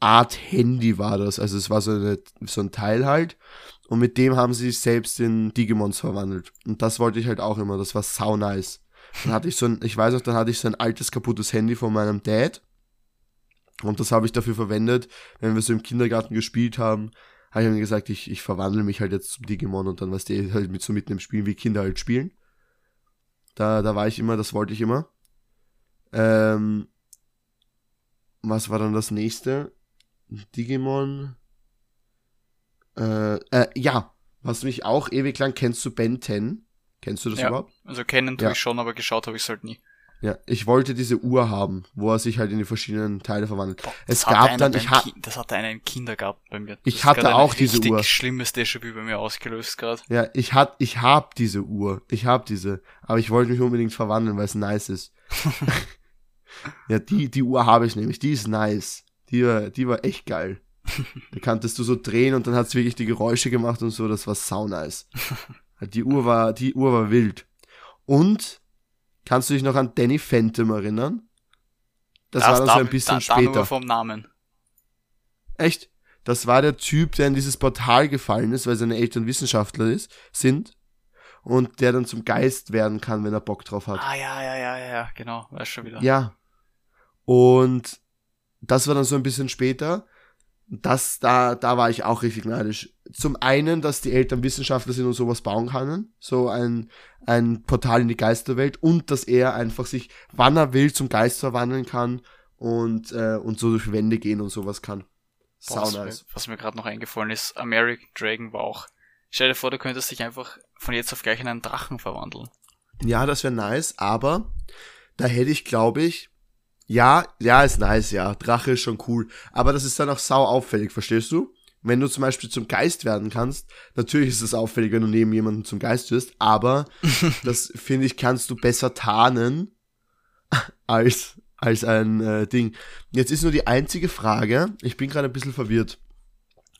[SPEAKER 2] Art Handy war das. Also es war so, eine, so ein Teil halt. Und mit dem haben sie sich selbst in Digimons verwandelt. Und das wollte ich halt auch immer. Das war sau nice. Dann hatte ich so ein, ich weiß auch, dann hatte ich so ein altes kaputtes Handy von meinem Dad. Und das habe ich dafür verwendet, wenn wir so im Kindergarten gespielt haben, habe ich ihm gesagt, ich, ich verwandle mich halt jetzt zum Digimon und dann, was die halt mit so mitten im Spielen, wie Kinder halt spielen. Da, da war ich immer, das wollte ich immer. Ähm, was war dann das nächste? Digimon. Äh, äh, ja, was mich auch ewig lang kennst du Ben 10? Kennst du das
[SPEAKER 1] ja,
[SPEAKER 2] überhaupt?
[SPEAKER 1] Also kennen tue ja. ich schon, aber geschaut habe ich es halt nie.
[SPEAKER 2] Ja, ich wollte diese Uhr haben, wo er sich halt in die verschiedenen Teile verwandelt. Boah, es gab dann, ich ha
[SPEAKER 1] das hatte einen Kindergarten bei mir. Das
[SPEAKER 2] ich hatte auch diese Uhr.
[SPEAKER 1] Das schlimmes Déjà-vu bei mir ausgelöst gerade.
[SPEAKER 2] Ja, ich hat, ich hab diese Uhr. Ich hab diese. Aber ich wollte mich unbedingt verwandeln, weil es nice ist. [laughs] ja, die, die Uhr habe ich nämlich. Die ist nice. Die war, die war echt geil. [laughs] da kanntest du so drehen und dann hat es wirklich die Geräusche gemacht und so. Das war sau nice. [laughs] Die Uhr war, die Uhr war wild. Und kannst du dich noch an Danny Phantom erinnern? Das, das war dann so ein bisschen da, später. Da nur
[SPEAKER 1] vom Namen.
[SPEAKER 2] Echt? Das war der Typ, der in dieses Portal gefallen ist, weil seine Eltern Wissenschaftler ist, sind. Und der dann zum Geist werden kann, wenn er Bock drauf hat.
[SPEAKER 1] Ah, ja, ja, ja, ja, genau, weiß schon wieder.
[SPEAKER 2] Ja. Und das war dann so ein bisschen später. Das, da, da war ich auch richtig neidisch. Zum einen, dass die Eltern Wissenschaftler sind und sowas bauen können. So ein, ein Portal in die Geisterwelt. Und dass er einfach sich, wann er will, zum Geist verwandeln kann und, äh, und so durch Wände gehen und sowas kann.
[SPEAKER 1] Boah, was, mir, was mir gerade noch eingefallen ist, American Dragon war auch. Stell dir vor, du könntest dich einfach von jetzt auf gleich in einen Drachen verwandeln.
[SPEAKER 2] Ja, das wäre nice, aber da hätte ich, glaube ich, ja, ja, ist nice, ja. Drache ist schon cool. Aber das ist dann auch sau auffällig, verstehst du? Wenn du zum Beispiel zum Geist werden kannst, natürlich ist es auffällig, wenn du neben jemandem zum Geist wirst, aber [laughs] das finde ich, kannst du besser tarnen als als ein äh, Ding. Jetzt ist nur die einzige Frage, ich bin gerade ein bisschen verwirrt.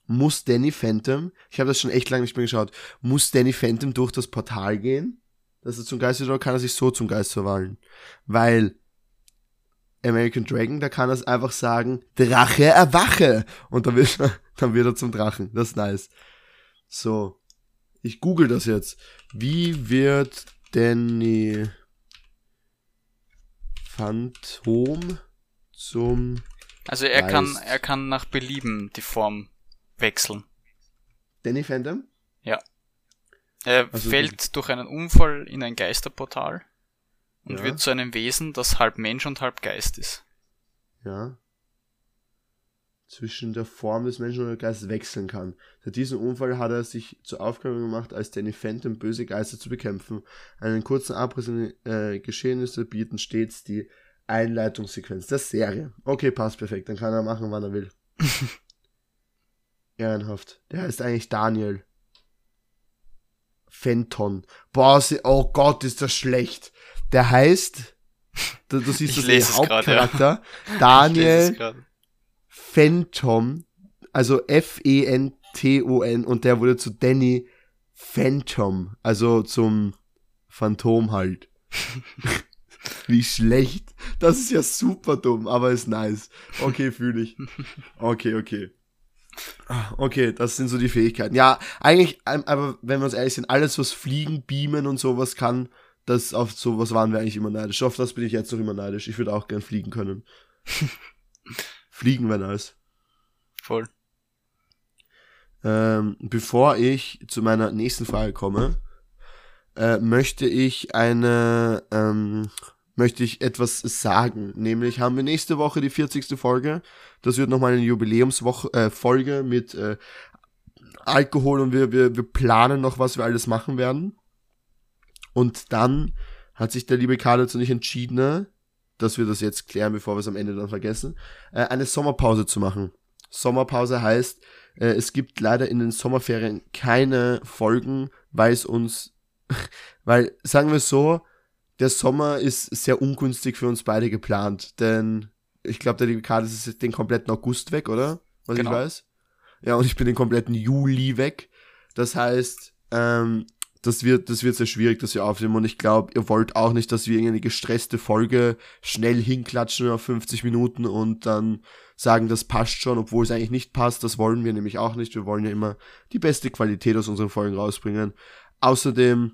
[SPEAKER 2] Muss Danny Phantom, ich habe das schon echt lange nicht mehr geschaut, muss Danny Phantom durch das Portal gehen, dass er zum Geist wird, oder kann er sich so zum Geist verwandeln? Weil American Dragon, da kann er einfach sagen, Drache erwache! Und dann wird, er, [laughs] dann wird er zum Drachen. Das ist nice. So. Ich google das jetzt. Wie wird Danny Phantom zum.
[SPEAKER 1] Also er Geist. kann, er kann nach Belieben die Form wechseln.
[SPEAKER 2] Danny Phantom?
[SPEAKER 1] Ja. Er also fällt durch einen Unfall in ein Geisterportal und ja. wird zu einem Wesen, das halb Mensch und halb Geist ist.
[SPEAKER 2] Ja. Zwischen der Form des Menschen und der Geistes wechseln kann. Seit diesem Unfall hat er sich zur Aufgabe gemacht, als Danny Phantom böse Geister zu bekämpfen. Einen kurzen Abriss in äh, Geschehnisse bieten stets die Einleitungssequenz der Serie. Okay, passt perfekt. Dann kann er machen, wann er will. [laughs] Ehrenhaft. Der heißt eigentlich Daniel. Fenton. Boah, oh Gott, ist das schlecht. Der heißt, du, du siehst das Hauptcharakter, [laughs] grad, ja. Daniel Phantom, also F-E-N-T-O-N und der wurde zu Danny Phantom, also zum Phantom halt. [laughs] Wie schlecht. Das ist ja super dumm, aber ist nice. Okay, fühle ich. Okay, okay. Okay, das sind so die Fähigkeiten. Ja, eigentlich, ähm, aber wenn wir uns ehrlich sind, alles, was fliegen, beamen und sowas kann, das auf sowas waren wir eigentlich immer neidisch. Auf das bin ich jetzt noch immer neidisch. Ich würde auch gern fliegen können. [laughs] fliegen wäre nice.
[SPEAKER 1] Voll.
[SPEAKER 2] Ähm, bevor ich zu meiner nächsten Frage komme, äh, möchte ich eine, ähm, möchte ich etwas sagen. Nämlich haben wir nächste Woche die 40. Folge. Das wird nochmal eine Jubiläumswoche, äh, Folge mit äh, Alkohol und wir, wir, wir planen noch, was wir alles machen werden. Und dann hat sich der liebe Karl dazu nicht entschieden, dass wir das jetzt klären, bevor wir es am Ende dann vergessen, äh, eine Sommerpause zu machen. Sommerpause heißt, äh, es gibt leider in den Sommerferien keine Folgen, weil es uns, [laughs] weil, sagen wir so, der Sommer ist sehr ungünstig für uns beide geplant, denn ich glaube, der liebe Karl ist den kompletten August weg, oder? Was genau. ich weiß. Ja, und ich bin den kompletten Juli weg. Das heißt, ähm, das wird, das wird sehr schwierig, dass wir aufnehmen. Und ich glaube, ihr wollt auch nicht, dass wir irgendeine gestresste Folge schnell hinklatschen auf 50 Minuten und dann sagen, das passt schon, obwohl es eigentlich nicht passt. Das wollen wir nämlich auch nicht. Wir wollen ja immer die beste Qualität aus unseren Folgen rausbringen. Außerdem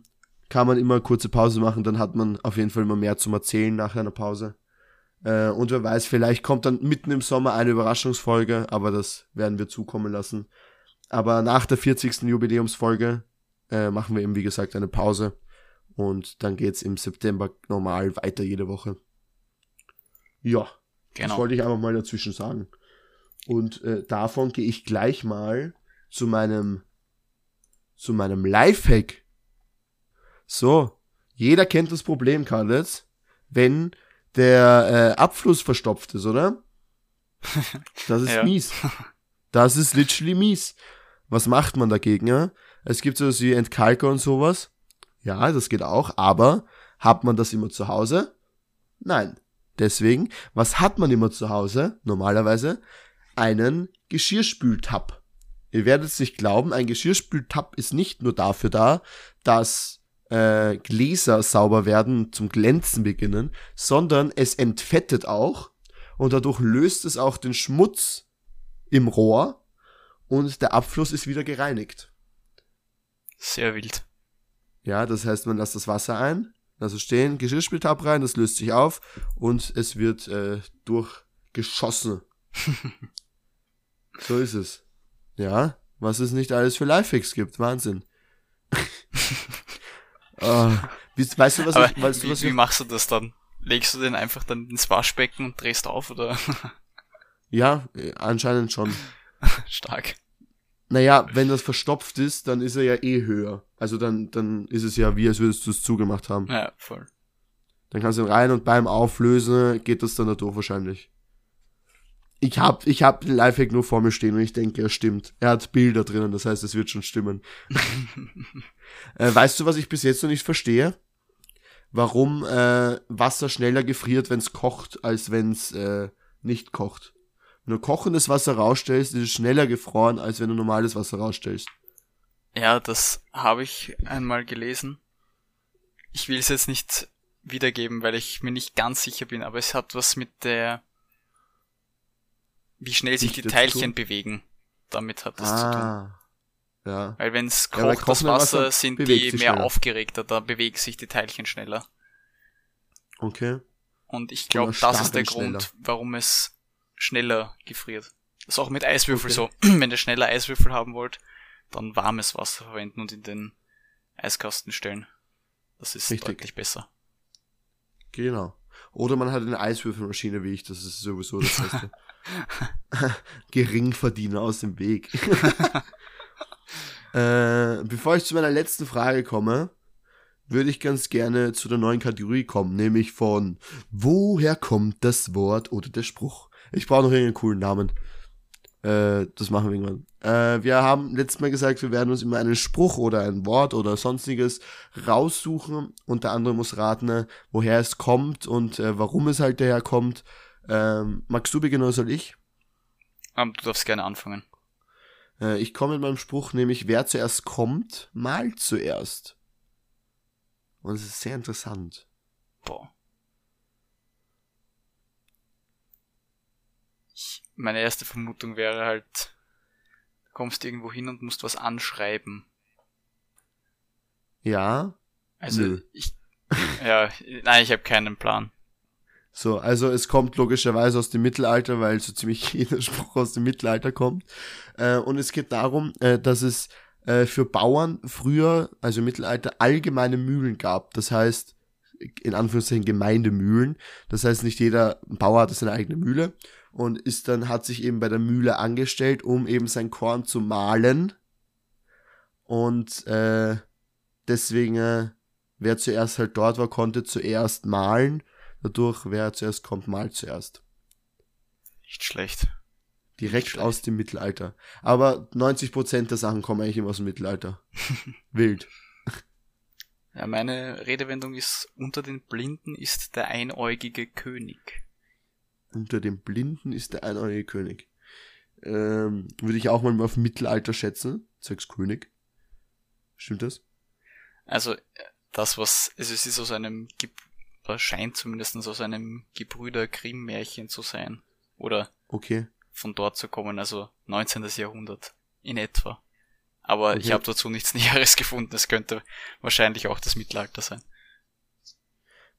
[SPEAKER 2] kann man immer kurze Pause machen, dann hat man auf jeden Fall immer mehr zum Erzählen nach einer Pause. Äh, und wer weiß, vielleicht kommt dann mitten im Sommer eine Überraschungsfolge, aber das werden wir zukommen lassen. Aber nach der 40. Jubiläumsfolge äh, machen wir eben, wie gesagt, eine Pause. Und dann geht's im September normal weiter jede Woche. Ja, genau. das wollte ich einfach mal dazwischen sagen. Und äh, davon gehe ich gleich mal zu meinem zu meinem Lifehack. So, jeder kennt das Problem, Karl, wenn der äh, Abfluss verstopft ist, oder? [laughs] Das ist mies. Das ist literally mies. Was macht man dagegen? Ja? Es gibt sowas wie Entkalker und sowas. Ja, das geht auch, aber hat man das immer zu Hause? Nein. Deswegen, was hat man immer zu Hause? Normalerweise einen Geschirrspültab. Ihr werdet es nicht glauben, ein Geschirrspültab ist nicht nur dafür da, dass äh, Gläser sauber werden, zum Glänzen beginnen, sondern es entfettet auch und dadurch löst es auch den Schmutz im Rohr und der Abfluss ist wieder gereinigt.
[SPEAKER 1] Sehr wild.
[SPEAKER 2] Ja, das heißt, man lässt das Wasser ein, also stehen, Geschirrspültab rein, das löst sich auf und es wird äh, durchgeschossen. [laughs] so ist es. Ja, was es nicht alles für Lifehacks gibt, Wahnsinn. [laughs] uh, weißt du, was
[SPEAKER 1] Aber ich, weißt du, was wie, wie machst du das dann? Legst du den einfach dann ins Waschbecken und drehst auf, oder?
[SPEAKER 2] Ja, äh, anscheinend schon. [laughs]
[SPEAKER 1] Stark.
[SPEAKER 2] Naja, wenn das verstopft ist, dann ist er ja eh höher. Also dann, dann ist es ja wie, als würdest du es zugemacht haben.
[SPEAKER 1] Ja, voll.
[SPEAKER 2] Dann kannst du ihn rein und beim Auflösen geht das dann dadurch wahrscheinlich. Ich hab, ich hab den Lifehack nur vor mir stehen und ich denke, er stimmt. Er hat Bilder drinnen, das heißt, es wird schon stimmen. [laughs] äh, weißt du, was ich bis jetzt noch nicht verstehe? Warum äh, Wasser schneller gefriert, wenn es kocht, als wenn es äh, nicht kocht? Wenn du kochendes Wasser rausstellst, ist es schneller gefroren, als wenn du normales Wasser rausstellst.
[SPEAKER 1] Ja, das habe ich einmal gelesen. Ich will es jetzt nicht wiedergeben, weil ich mir nicht ganz sicher bin, aber es hat was mit der, wie schnell sich die Teilchen bewegen. Damit hat das ah, zu tun. Ah, ja. Weil wenn es kocht, ja, das Wasser, Wasser sind die mehr schneller. aufgeregter, da bewegen sich die Teilchen schneller.
[SPEAKER 2] Okay.
[SPEAKER 1] Und ich glaube, das ist der Grund, warum es schneller gefriert. Das ist auch mit Eiswürfel okay. so. [clears throat] Wenn ihr schneller Eiswürfel haben wollt, dann warmes Wasser verwenden und in den Eiskasten stellen. Das ist Richtig. deutlich besser.
[SPEAKER 2] Genau. Oder man hat eine Eiswürfelmaschine wie ich, das ist sowieso das Beste. [laughs] [laughs] Geringverdiener aus dem Weg. [laughs] äh, bevor ich zu meiner letzten Frage komme, würde ich ganz gerne zu der neuen Kategorie kommen, nämlich von Woher kommt das Wort oder der Spruch? Ich brauche noch irgendeinen coolen Namen. Äh, das machen wir irgendwann. Äh, wir haben letztes Mal gesagt, wir werden uns immer einen Spruch oder ein Wort oder sonstiges raussuchen und der andere muss raten, woher es kommt und äh, warum es halt daher kommt. Ähm, magst du beginnen oder soll ich?
[SPEAKER 1] Um, du darfst gerne anfangen.
[SPEAKER 2] Äh, ich komme mit meinem Spruch, nämlich wer zuerst kommt, malt zuerst. Und es ist sehr interessant.
[SPEAKER 1] Boah. Meine erste Vermutung wäre halt, du kommst irgendwo hin und musst was anschreiben.
[SPEAKER 2] Ja.
[SPEAKER 1] Also Nö. ich, ja, nein, ich habe keinen Plan.
[SPEAKER 2] So, also es kommt logischerweise aus dem Mittelalter, weil so ziemlich [laughs] jeder Spruch aus dem Mittelalter kommt. Äh, und es geht darum, äh, dass es äh, für Bauern früher, also im Mittelalter, allgemeine Mühlen gab. Das heißt, in Anführungszeichen Gemeindemühlen. Das heißt, nicht jeder Bauer hatte seine eigene Mühle und ist dann, hat sich eben bei der Mühle angestellt, um eben sein Korn zu mahlen. Und äh, deswegen, äh, wer zuerst halt dort war, konnte zuerst mahlen. Dadurch, wer zuerst kommt, malt zuerst.
[SPEAKER 1] Nicht schlecht.
[SPEAKER 2] Direkt Nicht aus dem Mittelalter. Aber 90% der Sachen kommen eigentlich immer aus dem Mittelalter. [laughs] Wild.
[SPEAKER 1] Ja, meine Redewendung ist, unter den Blinden ist der einäugige König.
[SPEAKER 2] Unter den Blinden ist der einäugige König. Ähm, würde ich auch mal auf Mittelalter schätzen, sechs König. Stimmt das?
[SPEAKER 1] Also, das, was, also es ist aus einem, scheint zumindest aus einem Gebrüder Grimm-Märchen zu sein. Oder
[SPEAKER 2] okay.
[SPEAKER 1] von dort zu kommen, also 19. Jahrhundert in etwa. Aber okay. ich habe dazu nichts [laughs] Näheres gefunden. Es könnte wahrscheinlich auch das Mittelalter sein.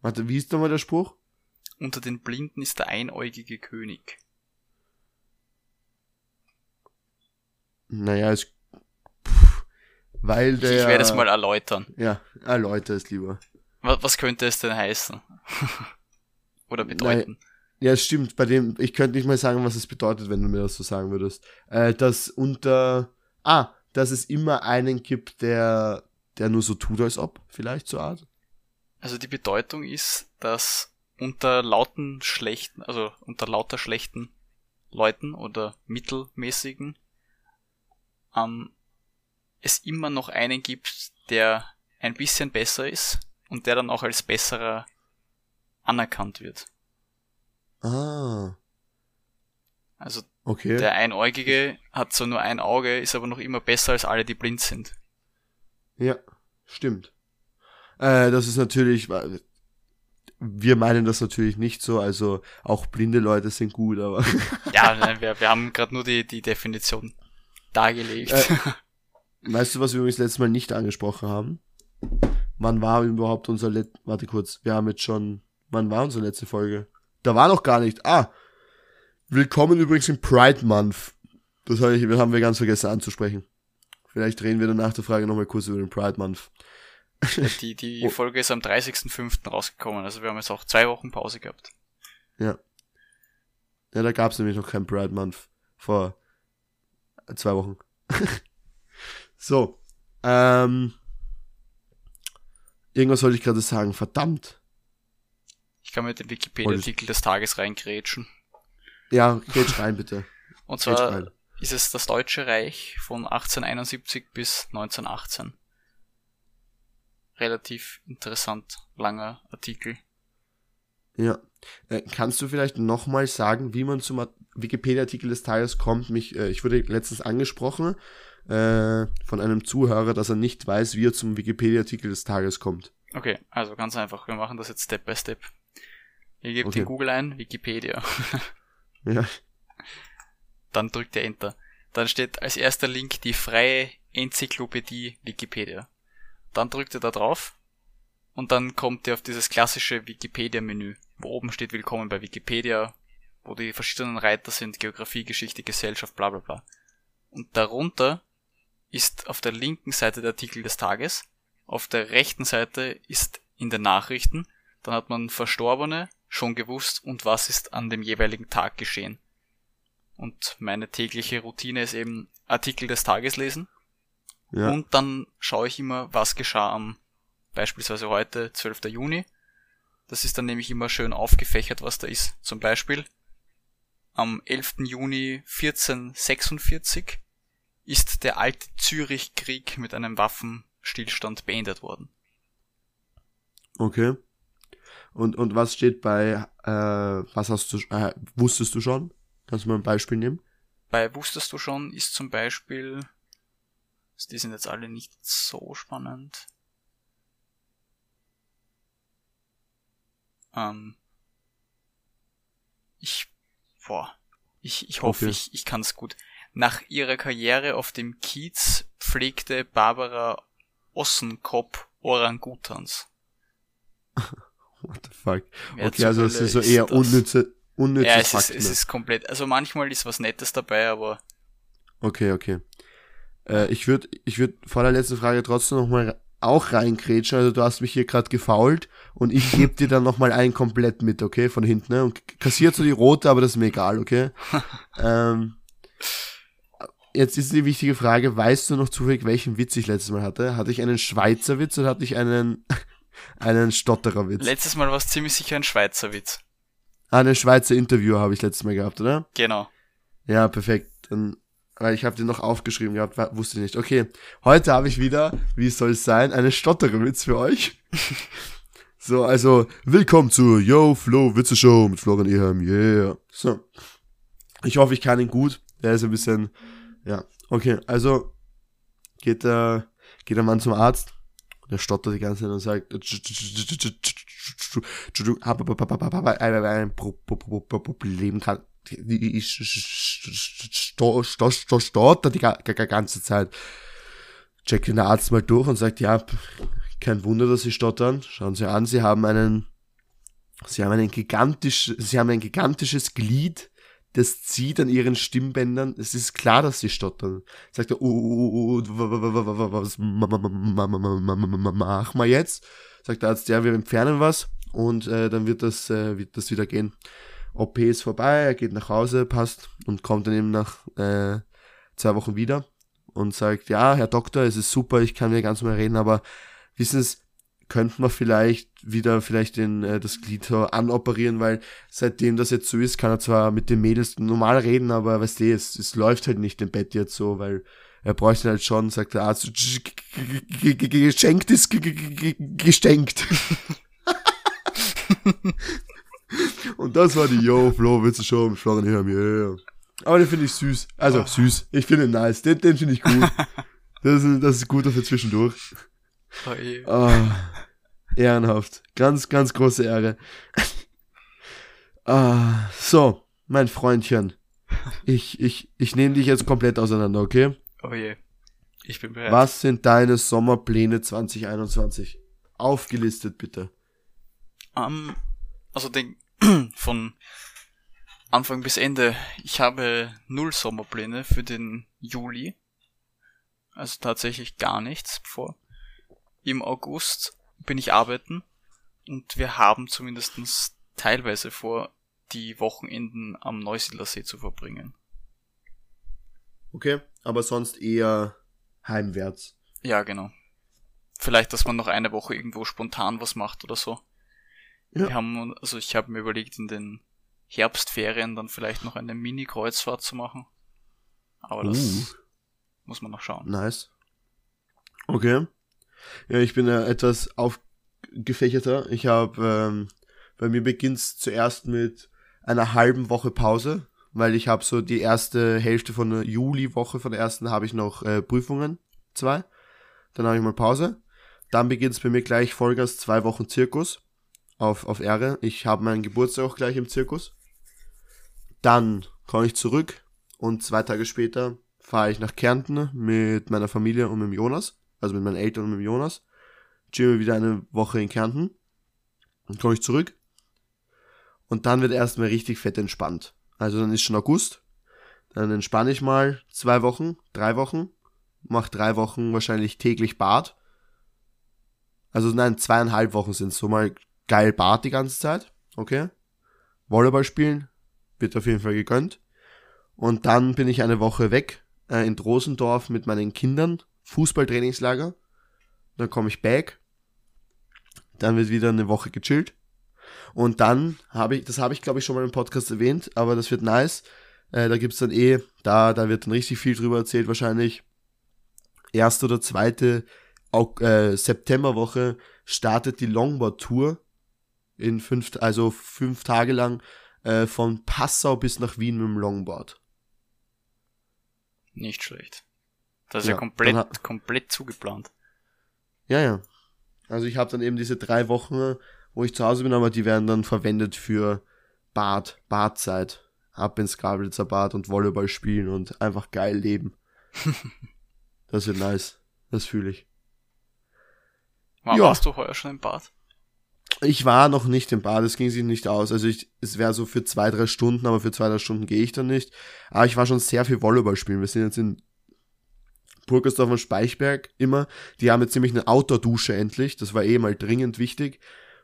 [SPEAKER 2] Warte, wie ist nochmal der Spruch?
[SPEAKER 1] Unter den Blinden ist der einäugige König.
[SPEAKER 2] Naja, es. Pff, weil der.
[SPEAKER 1] Ich werde es mal erläutern.
[SPEAKER 2] Ja, erläuter es lieber.
[SPEAKER 1] Was, was könnte es denn heißen? [laughs] Oder bedeuten?
[SPEAKER 2] ja, es stimmt. Bei dem, ich könnte nicht mal sagen, was es bedeutet, wenn du mir das so sagen würdest. Äh, dass unter. Ah, dass es immer einen gibt, der, der nur so tut, als ob, vielleicht so Art?
[SPEAKER 1] Also die Bedeutung ist, dass unter lauten schlechten, also unter lauter schlechten Leuten oder mittelmäßigen ähm, es immer noch einen gibt, der ein bisschen besser ist und der dann auch als besserer anerkannt wird.
[SPEAKER 2] Ah.
[SPEAKER 1] Also okay. der Einäugige hat zwar nur ein Auge, ist aber noch immer besser als alle, die blind sind.
[SPEAKER 2] Ja, stimmt. Äh, das ist natürlich, wir meinen das natürlich nicht so, also auch blinde Leute sind gut, aber. [laughs]
[SPEAKER 1] ja, nein, wir, wir haben gerade nur die, die Definition dargelegt.
[SPEAKER 2] Äh, [laughs] weißt du, was wir übrigens letztes Mal nicht angesprochen haben? Wann war überhaupt unser Let Warte kurz, wir haben jetzt schon. Wann war unsere letzte Folge? Da war noch gar nicht. Ah! Willkommen übrigens im Pride Month. Das haben wir ganz vergessen anzusprechen. Vielleicht reden wir dann nach der Frage nochmal kurz über den Pride Month.
[SPEAKER 1] Die, die oh. Folge ist am 30.05. rausgekommen, also wir haben jetzt auch zwei Wochen Pause gehabt.
[SPEAKER 2] Ja. Ja, da gab es nämlich noch kein Pride Month vor zwei Wochen. [laughs] so. Ähm, irgendwas wollte ich gerade sagen. Verdammt.
[SPEAKER 1] Ich kann mit dem Wikipedia-Artikel des Tages reingrätschen.
[SPEAKER 2] Ja, geht rein, bitte.
[SPEAKER 1] Und zwar ist es das Deutsche Reich von 1871 bis 1918 relativ interessant langer Artikel.
[SPEAKER 2] Ja. Äh, kannst du vielleicht nochmal sagen, wie man zum Wikipedia-Artikel des Tages kommt? Mich, äh, ich wurde letztens angesprochen äh, von einem Zuhörer, dass er nicht weiß, wie er zum Wikipedia-Artikel des Tages kommt.
[SPEAKER 1] Okay, also ganz einfach. Wir machen das jetzt Step by Step. Ihr gebt okay. in Google ein, Wikipedia. [laughs]
[SPEAKER 2] ja. [laughs]
[SPEAKER 1] Dann drückt ihr Enter. Dann steht als erster Link die freie Enzyklopädie Wikipedia. Dann drückt ihr da drauf und dann kommt ihr auf dieses klassische Wikipedia-Menü, wo oben steht Willkommen bei Wikipedia, wo die verschiedenen Reiter sind, Geografie, Geschichte, Gesellschaft, bla bla bla. Und darunter ist auf der linken Seite der Artikel des Tages, auf der rechten Seite ist in den Nachrichten, dann hat man Verstorbene schon gewusst und was ist an dem jeweiligen Tag geschehen. Und meine tägliche Routine ist eben Artikel des Tages lesen, ja. Und dann schaue ich immer, was geschah am beispielsweise heute, 12. Juni. Das ist dann nämlich immer schön aufgefächert, was da ist. Zum Beispiel am 11. Juni 1446 ist der alte Zürich-Krieg mit einem Waffenstillstand beendet worden.
[SPEAKER 2] Okay. Und, und was steht bei, äh, was hast du, äh, wusstest du schon? Kannst du mal ein Beispiel nehmen?
[SPEAKER 1] Bei wusstest du schon ist zum Beispiel also die sind jetzt alle nicht so spannend. Ähm, ich, boah, ich, ich hoffe, okay. ich, ich kann es gut. Nach ihrer Karriere auf dem Kiez pflegte Barbara Ossenkopf Orangutans. [laughs]
[SPEAKER 2] What the fuck? Wer okay, also es ist so eher unnütze, unnütze
[SPEAKER 1] Ja, es ist, es ist komplett, also manchmal ist was Nettes dabei, aber.
[SPEAKER 2] Okay, okay. Äh, ich würde ich würd vor der letzten Frage trotzdem nochmal auch reinkrätschen. Also du hast mich hier gerade gefault und ich gebe dir dann nochmal einen komplett mit, okay, von hinten. Ne? Und kassiert so die rote, aber das ist mir egal, okay? [laughs] ähm, jetzt ist die wichtige Frage, weißt du noch zufällig, welchen Witz ich letztes Mal hatte? Hatte ich einen Schweizer Witz oder hatte ich einen, [laughs] einen Stotterer-Witz?
[SPEAKER 1] Letztes Mal war es ziemlich sicher ein Schweizer Witz.
[SPEAKER 2] Ah, einen Schweizer Interviewer habe ich letztes Mal gehabt, oder?
[SPEAKER 1] Genau.
[SPEAKER 2] Ja, perfekt. Dann weil ich habe den noch aufgeschrieben gehabt, wusste nicht. Okay, heute habe ich wieder, wie soll es sein, eine Stotterewitz für euch. [laughs] so, also, willkommen zu Yo Flo Witze Show mit Florian Ehem, yeah. So. Ich hoffe, ich kann ihn gut. Der ist ein bisschen, ja. Okay, also, geht der, geht der Mann zum Arzt. Der stottert die ganze Zeit und sagt, Problem kann, stottert die ganze Zeit. Checkt den Arzt mal durch und sagt, ja, kein Wunder, dass Sie stottern. Schauen Sie an, Sie haben einen, Sie haben einen gigantisch, Sie haben ein gigantisches Glied, das zieht an Ihren Stimmbändern. Es ist klar, dass Sie stottern. Sagt er, was machen wir jetzt? Sagt der Arzt, ja, wir entfernen was und äh, dann wird das, äh, wird das wieder gehen. OP ist vorbei, er geht nach Hause, passt und kommt dann eben nach äh, zwei Wochen wieder und sagt, ja, Herr Doktor, es ist super, ich kann mir ganz normal reden, aber wissen Sie, könnten wir vielleicht wieder vielleicht den, äh, das Glied anoperieren, weil seitdem das jetzt so ist, kann er zwar mit den Mädels normal reden, aber weißt du, es, es läuft halt nicht im Bett jetzt so, weil er bräuchte halt schon, sagt der Arzt, geschenkt ist geschenkt. Und das war die Yo, Flo, willst du schon mit Florian Hirm, yeah. Aber den finde ich süß. Also, oh. süß. Ich finde ihn nice. Den, den finde ich gut. Das ist, das ist gut für zwischendurch. Oh. Oh, ehrenhaft. Ganz, ganz große Ehre. Ah, so, mein Freundchen. Ich, ich, ich nehme dich jetzt komplett auseinander, okay?
[SPEAKER 1] Oh je. Ich bin bereit.
[SPEAKER 2] Was sind deine Sommerpläne 2021? Aufgelistet bitte.
[SPEAKER 1] Um, also den, [clears throat] von Anfang bis Ende. Ich habe null Sommerpläne für den Juli. Also tatsächlich gar nichts vor. Im August bin ich arbeiten und wir haben zumindestens teilweise vor, die Wochenenden am Neusiedlersee zu verbringen.
[SPEAKER 2] Okay, aber sonst eher heimwärts.
[SPEAKER 1] Ja, genau. Vielleicht, dass man noch eine Woche irgendwo spontan was macht oder so. Ja. Wir haben, also ich habe mir überlegt, in den Herbstferien dann vielleicht noch eine Mini-Kreuzfahrt zu machen. Aber das uh. muss man noch schauen.
[SPEAKER 2] Nice. Okay. Ja, ich bin ja etwas aufgefächerter. Ich habe, ähm, bei mir beginnt's zuerst mit einer halben Woche Pause, weil ich habe so die erste Hälfte von der Juliwoche von der ersten habe ich noch äh, Prüfungen, zwei. Dann habe ich mal Pause. Dann beginnt's bei mir gleich Vollgas zwei Wochen Zirkus auf, auf Ehre. Ich habe meinen Geburtstag auch gleich im Zirkus. Dann komme ich zurück und zwei Tage später fahre ich nach Kärnten mit meiner Familie und mit Jonas, also mit meinen Eltern und mit Jonas. Chillen wieder eine Woche in Kärnten. Dann komme ich zurück. Und dann wird erstmal richtig fett entspannt. Also dann ist schon August. Dann entspanne ich mal zwei Wochen, drei Wochen. Mach drei Wochen wahrscheinlich täglich Bad. Also nein, zweieinhalb Wochen sind so mal geil Bad die ganze Zeit. Okay. Volleyball spielen, wird auf jeden Fall gegönnt. Und dann bin ich eine Woche weg äh, in Drosendorf mit meinen Kindern. Fußballtrainingslager. Dann komme ich back. Dann wird wieder eine Woche gechillt. Und dann habe ich, das habe ich glaube ich schon mal im Podcast erwähnt, aber das wird nice. Äh, da es dann eh, da, da wird dann richtig viel drüber erzählt wahrscheinlich. Erste oder zweite äh, Septemberwoche startet die Longboard Tour in fünf, also fünf Tage lang äh, von Passau bis nach Wien mit dem Longboard.
[SPEAKER 1] Nicht schlecht. Das ist ja, ja komplett, komplett zugeplant.
[SPEAKER 2] Ja, ja. Also ich habe dann eben diese drei Wochen, wo ich zu Hause bin, aber die werden dann verwendet für Bad, Badzeit. Ab ins Gabelitzer Bad und Volleyball spielen und einfach geil leben. [laughs] das wird nice. Das fühle ich.
[SPEAKER 1] War, ja. Warst du heuer schon im Bad?
[SPEAKER 2] Ich war noch nicht im Bad, es ging sich nicht aus. Also ich, es wäre so für zwei, drei Stunden, aber für zwei, drei Stunden gehe ich dann nicht. Aber ich war schon sehr viel Volleyball spielen. Wir sind jetzt in Burgersdorf und Speichberg immer. Die haben jetzt nämlich eine Outdoor-Dusche endlich. Das war eh mal dringend wichtig.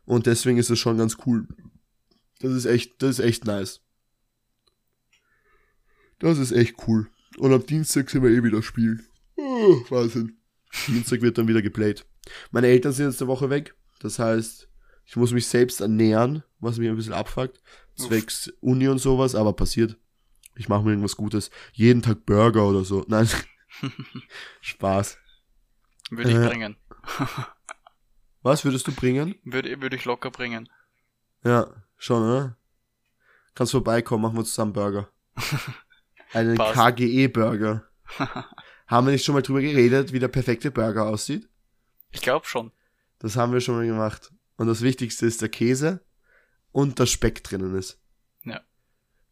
[SPEAKER 2] Und deswegen ist es schon ganz cool. Das ist echt, das ist echt nice. Das ist echt cool. Und am Dienstag sind wir eh wieder spielen. Oh, Wahnsinn. Dienstag wird dann wieder geplayt. Meine Eltern sind jetzt eine Woche weg. Das heißt, ich muss mich selbst ernähren, was mich ein bisschen abfuckt. Zwecks Uni und sowas, aber passiert. Ich mache mir irgendwas Gutes. Jeden Tag Burger oder so. Nein. [laughs] Spaß.
[SPEAKER 1] Würde ich äh, bringen. [laughs]
[SPEAKER 2] was würdest du bringen?
[SPEAKER 1] Würde, würde ich locker bringen.
[SPEAKER 2] Ja, schon, oder? Kannst vorbeikommen, machen wir zusammen Burger. [laughs] Einen KGE-Burger. [laughs] haben wir nicht schon mal drüber geredet, wie der perfekte Burger aussieht?
[SPEAKER 1] Ich glaube schon.
[SPEAKER 2] Das haben wir schon mal gemacht. Und das Wichtigste ist der Käse und der Speck drinnen ist.
[SPEAKER 1] Ja.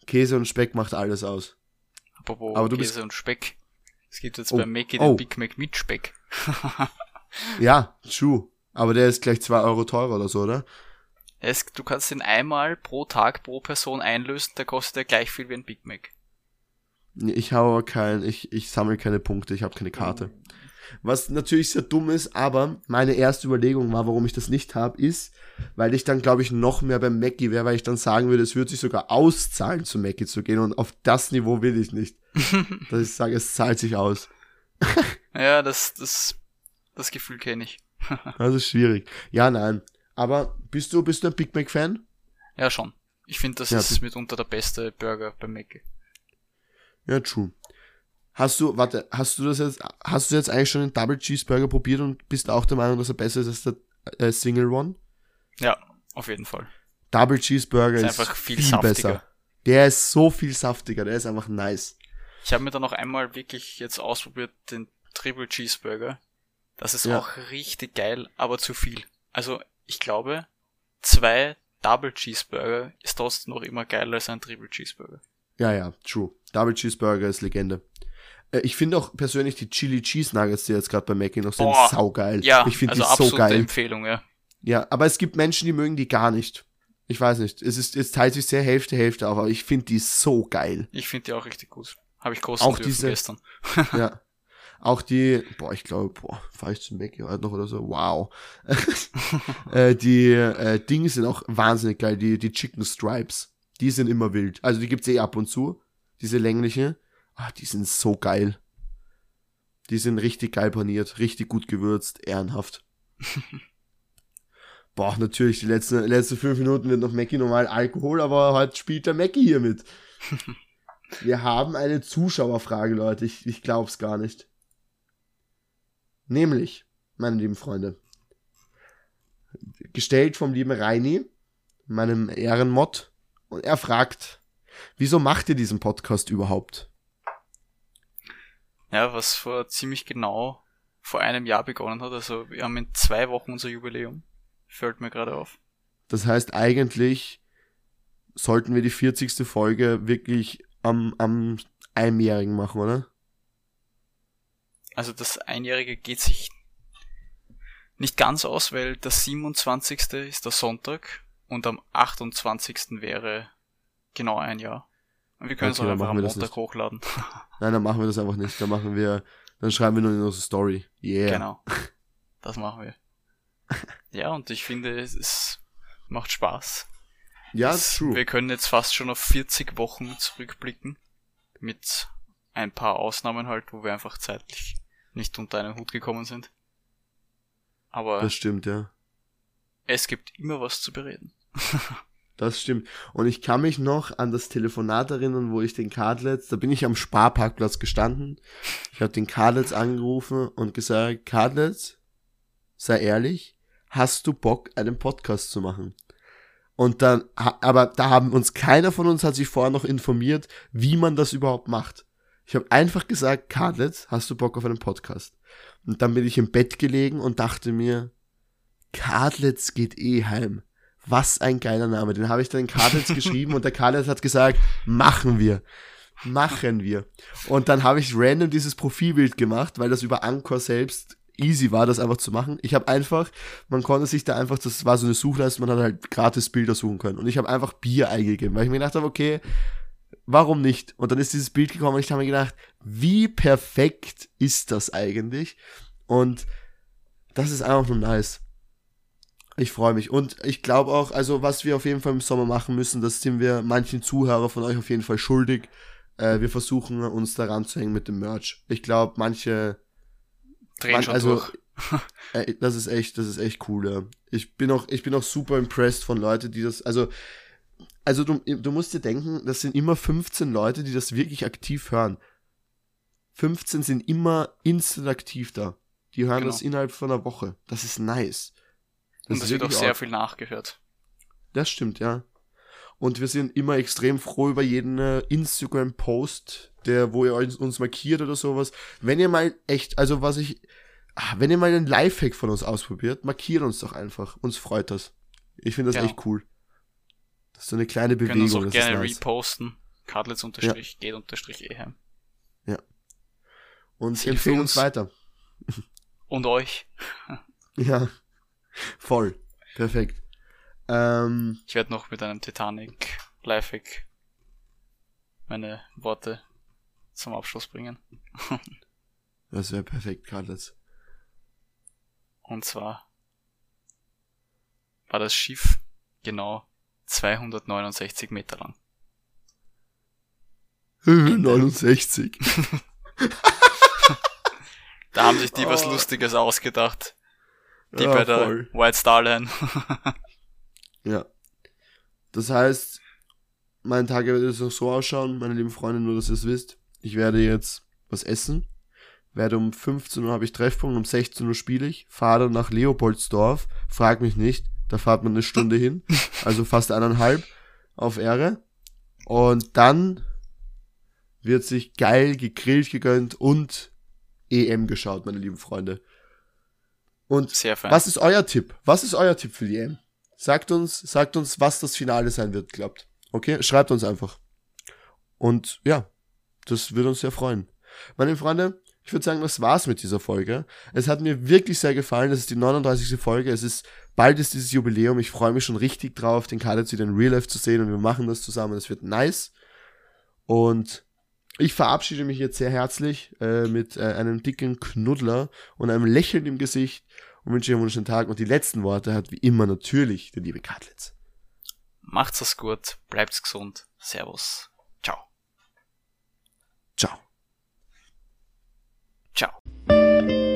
[SPEAKER 2] Käse und Speck macht alles aus.
[SPEAKER 1] Apropos Aber du Käse bist... und Speck. Es gibt jetzt oh, bei Mackie den oh. Big Mac mit Speck. [laughs]
[SPEAKER 2] ja, true. Aber der ist gleich zwei Euro teurer oder so, oder?
[SPEAKER 1] Es, du kannst den einmal pro Tag pro Person einlösen, der kostet ja gleich viel wie ein Big Mac.
[SPEAKER 2] Ich habe kein, ich, ich sammle keine Punkte, ich habe keine Karte. Was natürlich sehr dumm ist, aber meine erste Überlegung war, warum ich das nicht habe, ist, weil ich dann, glaube ich, noch mehr beim Mackie wäre, weil ich dann sagen würde, es würde sich sogar auszahlen, zu Mackie zu gehen und auf das Niveau will ich nicht. [laughs] dass ich sage, es zahlt sich aus.
[SPEAKER 1] ja, das, das, das Gefühl kenne ich. [laughs]
[SPEAKER 2] das ist schwierig. Ja, nein. Aber bist du, bist du ein Big Mac Fan?
[SPEAKER 1] Ja, schon. Ich finde, das ja, ist mitunter der beste Burger beim Mackie.
[SPEAKER 2] Ja, true. Hast du, warte, hast du das jetzt, hast du jetzt eigentlich schon den Double Cheeseburger probiert und bist auch der Meinung, dass er besser ist als der äh, Single One?
[SPEAKER 1] Ja, auf jeden Fall.
[SPEAKER 2] Double Cheeseburger ist, ist einfach viel, viel besser. Der ist so viel saftiger, der ist einfach nice.
[SPEAKER 1] Ich habe mir dann noch einmal wirklich jetzt ausprobiert den Triple Cheeseburger. Das ist ja. auch richtig geil, aber zu viel. Also ich glaube, zwei Double Cheeseburger ist trotzdem noch immer geiler als ein Triple Cheeseburger.
[SPEAKER 2] Ja, ja, true. Double Cheeseburger ist Legende. Äh, ich finde auch persönlich die Chili Cheese Nuggets, die jetzt gerade bei Mackie noch sind, Boah, saugeil. Ja, ich finde also die so geil.
[SPEAKER 1] Empfehlung, ja.
[SPEAKER 2] Ja, aber es gibt Menschen, die mögen die gar nicht. Ich weiß nicht. Es ist, es teilt sich sehr Hälfte, Hälfte auf, aber ich finde die so geil.
[SPEAKER 1] Ich finde die auch richtig gut. Habe ich kosten auch diese, gestern.
[SPEAKER 2] ja. [laughs] Auch die, boah, ich glaube, boah, fahr ich zum Mackie heute noch oder so, wow. [laughs] äh, die äh, Dinge sind auch wahnsinnig geil, die, die Chicken Stripes. Die sind immer wild. Also die gibt's eh ab und zu, diese längliche. Ah, die sind so geil. Die sind richtig geil paniert, richtig gut gewürzt, ehrenhaft. [laughs] Boah, natürlich, die letzten, letzten fünf Minuten wird noch Mackie normal Alkohol, aber heute spielt der Mackie hier mit. [laughs] Wir haben eine Zuschauerfrage, Leute. Ich, ich glaub's gar nicht. Nämlich, meine lieben Freunde, gestellt vom lieben Reini, meinem Ehrenmod, und er fragt, wieso macht ihr diesen Podcast überhaupt?
[SPEAKER 1] Ja, was vor ziemlich genau vor einem Jahr begonnen hat. Also wir haben in zwei Wochen unser Jubiläum. Fällt mir gerade auf.
[SPEAKER 2] Das heißt, eigentlich sollten wir die 40. Folge wirklich am, am Einjährigen machen, oder?
[SPEAKER 1] Also das Einjährige geht sich nicht ganz aus, weil der 27. ist der Sonntag und am 28. wäre genau ein Jahr. Und wir können okay, es auch einfach am Montag hochladen. [laughs]
[SPEAKER 2] Nein, dann machen wir das einfach nicht. Dann machen wir, dann schreiben wir nur in unsere Story. Yeah.
[SPEAKER 1] Genau. [laughs] Das machen wir. Ja, und ich finde, es macht Spaß.
[SPEAKER 2] Ja, es, true.
[SPEAKER 1] Wir können jetzt fast schon auf 40 Wochen zurückblicken. Mit ein paar Ausnahmen halt, wo wir einfach zeitlich nicht unter einen Hut gekommen sind. Aber.
[SPEAKER 2] Das stimmt, ja.
[SPEAKER 1] Es gibt immer was zu bereden. [laughs]
[SPEAKER 2] das stimmt. Und ich kann mich noch an das Telefonat erinnern, wo ich den Cardlets, da bin ich am Sparparkplatz gestanden. Ich habe den Cardlets angerufen und gesagt, Cardlets, sei ehrlich, hast du Bock, einen Podcast zu machen? Und dann, aber da haben uns keiner von uns hat sich vorher noch informiert, wie man das überhaupt macht. Ich habe einfach gesagt, Cardlets, hast du Bock auf einen Podcast? Und dann bin ich im Bett gelegen und dachte mir, Cardlets geht eh heim. Was ein geiler Name. Den habe ich dann in Cardlets [laughs] geschrieben und der Cardlets hat gesagt, machen wir. Machen wir. Und dann habe ich random dieses Profilbild gemacht, weil das über Anchor selbst easy war, das einfach zu machen. Ich habe einfach, man konnte sich da einfach, das war so eine Suchleiste, man hat halt gratis Bilder suchen können. Und ich habe einfach Bier eingegeben, weil ich mir gedacht habe, okay, warum nicht? Und dann ist dieses Bild gekommen und ich habe mir gedacht, wie perfekt ist das eigentlich? Und das ist einfach nur nice. Ich freue mich. Und ich glaube auch, also was wir auf jeden Fall im Sommer machen müssen, das sind wir manchen Zuhörer von euch auf jeden Fall schuldig. Äh, wir versuchen uns daran zu hängen mit dem Merch. Ich glaube, manche
[SPEAKER 1] drehen man, schon also, durch.
[SPEAKER 2] Ey, [laughs] das ist echt, das ist echt cool, ja. Ich bin auch, ich bin auch super impressed von Leuten, die das, also also du, du musst dir denken, das sind immer 15 Leute, die das wirklich aktiv hören. 15 sind immer instant aktiv da. Die hören genau. das innerhalb von einer Woche. Das ist nice.
[SPEAKER 1] Das Und es wird auch sehr auch, viel nachgehört.
[SPEAKER 2] Das stimmt, ja. Und wir sind immer extrem froh über jeden äh, Instagram-Post, der, wo ihr uns markiert oder sowas. Wenn ihr mal echt, also was ich, ah, wenn ihr mal einen Lifehack von uns ausprobiert, markiert uns doch einfach. Uns freut das. Ich finde das ja. echt cool. Das ist so eine kleine Bewegung. Können uns
[SPEAKER 1] auch gerne nice. reposten. Cardlets unterstrich, ja. geht unterstrich ehem.
[SPEAKER 2] Ja. Und Sie empfehlen uns weiter. [laughs]
[SPEAKER 1] Und euch. [laughs]
[SPEAKER 2] ja. Voll. Perfekt. Ähm,
[SPEAKER 1] ich werde noch mit einem Titanic Lifehack meine Worte zum Abschluss bringen. [laughs]
[SPEAKER 2] das wäre perfekt, Cardlets.
[SPEAKER 1] Und zwar war das Schiff genau 269 Meter lang.
[SPEAKER 2] 69. [laughs]
[SPEAKER 1] da haben sich die oh. was Lustiges ausgedacht. Die ja, bei der voll. White Star Line. [laughs]
[SPEAKER 2] ja. Das heißt, mein Tag wird jetzt noch so ausschauen, meine lieben Freunde, nur dass ihr es wisst. Ich werde jetzt was essen. Werde um 15 Uhr habe ich Treffpunkt, um 16 Uhr spiele ich, fahre nach Leopoldsdorf, frag mich nicht, da fahrt man eine Stunde hin, also fast eineinhalb auf Ehre. Und dann wird sich geil gegrillt gegönnt und EM geschaut, meine lieben Freunde. Und was ist euer Tipp? Was ist euer Tipp für die EM? Sagt uns, sagt uns, was das Finale sein wird, glaubt. Okay, schreibt uns einfach. Und ja, das würde uns sehr freuen. Meine Freunde, ich würde sagen, das war's mit dieser Folge. Es hat mir wirklich sehr gefallen. Das ist die 39. Folge. Es ist, bald ist dieses Jubiläum. Ich freue mich schon richtig drauf, den Kader jetzt wieder in Real Life zu sehen und wir machen das zusammen. Es wird nice. Und ich verabschiede mich jetzt sehr herzlich äh, mit äh, einem dicken Knuddler und einem Lächeln im Gesicht und wünsche euch einen wunderschönen Tag. Und die letzten Worte hat wie immer natürlich der liebe Katlitz.
[SPEAKER 1] Macht's es gut, bleibt's gesund. Servus. Ciao.
[SPEAKER 2] Ciao.
[SPEAKER 1] Ciao.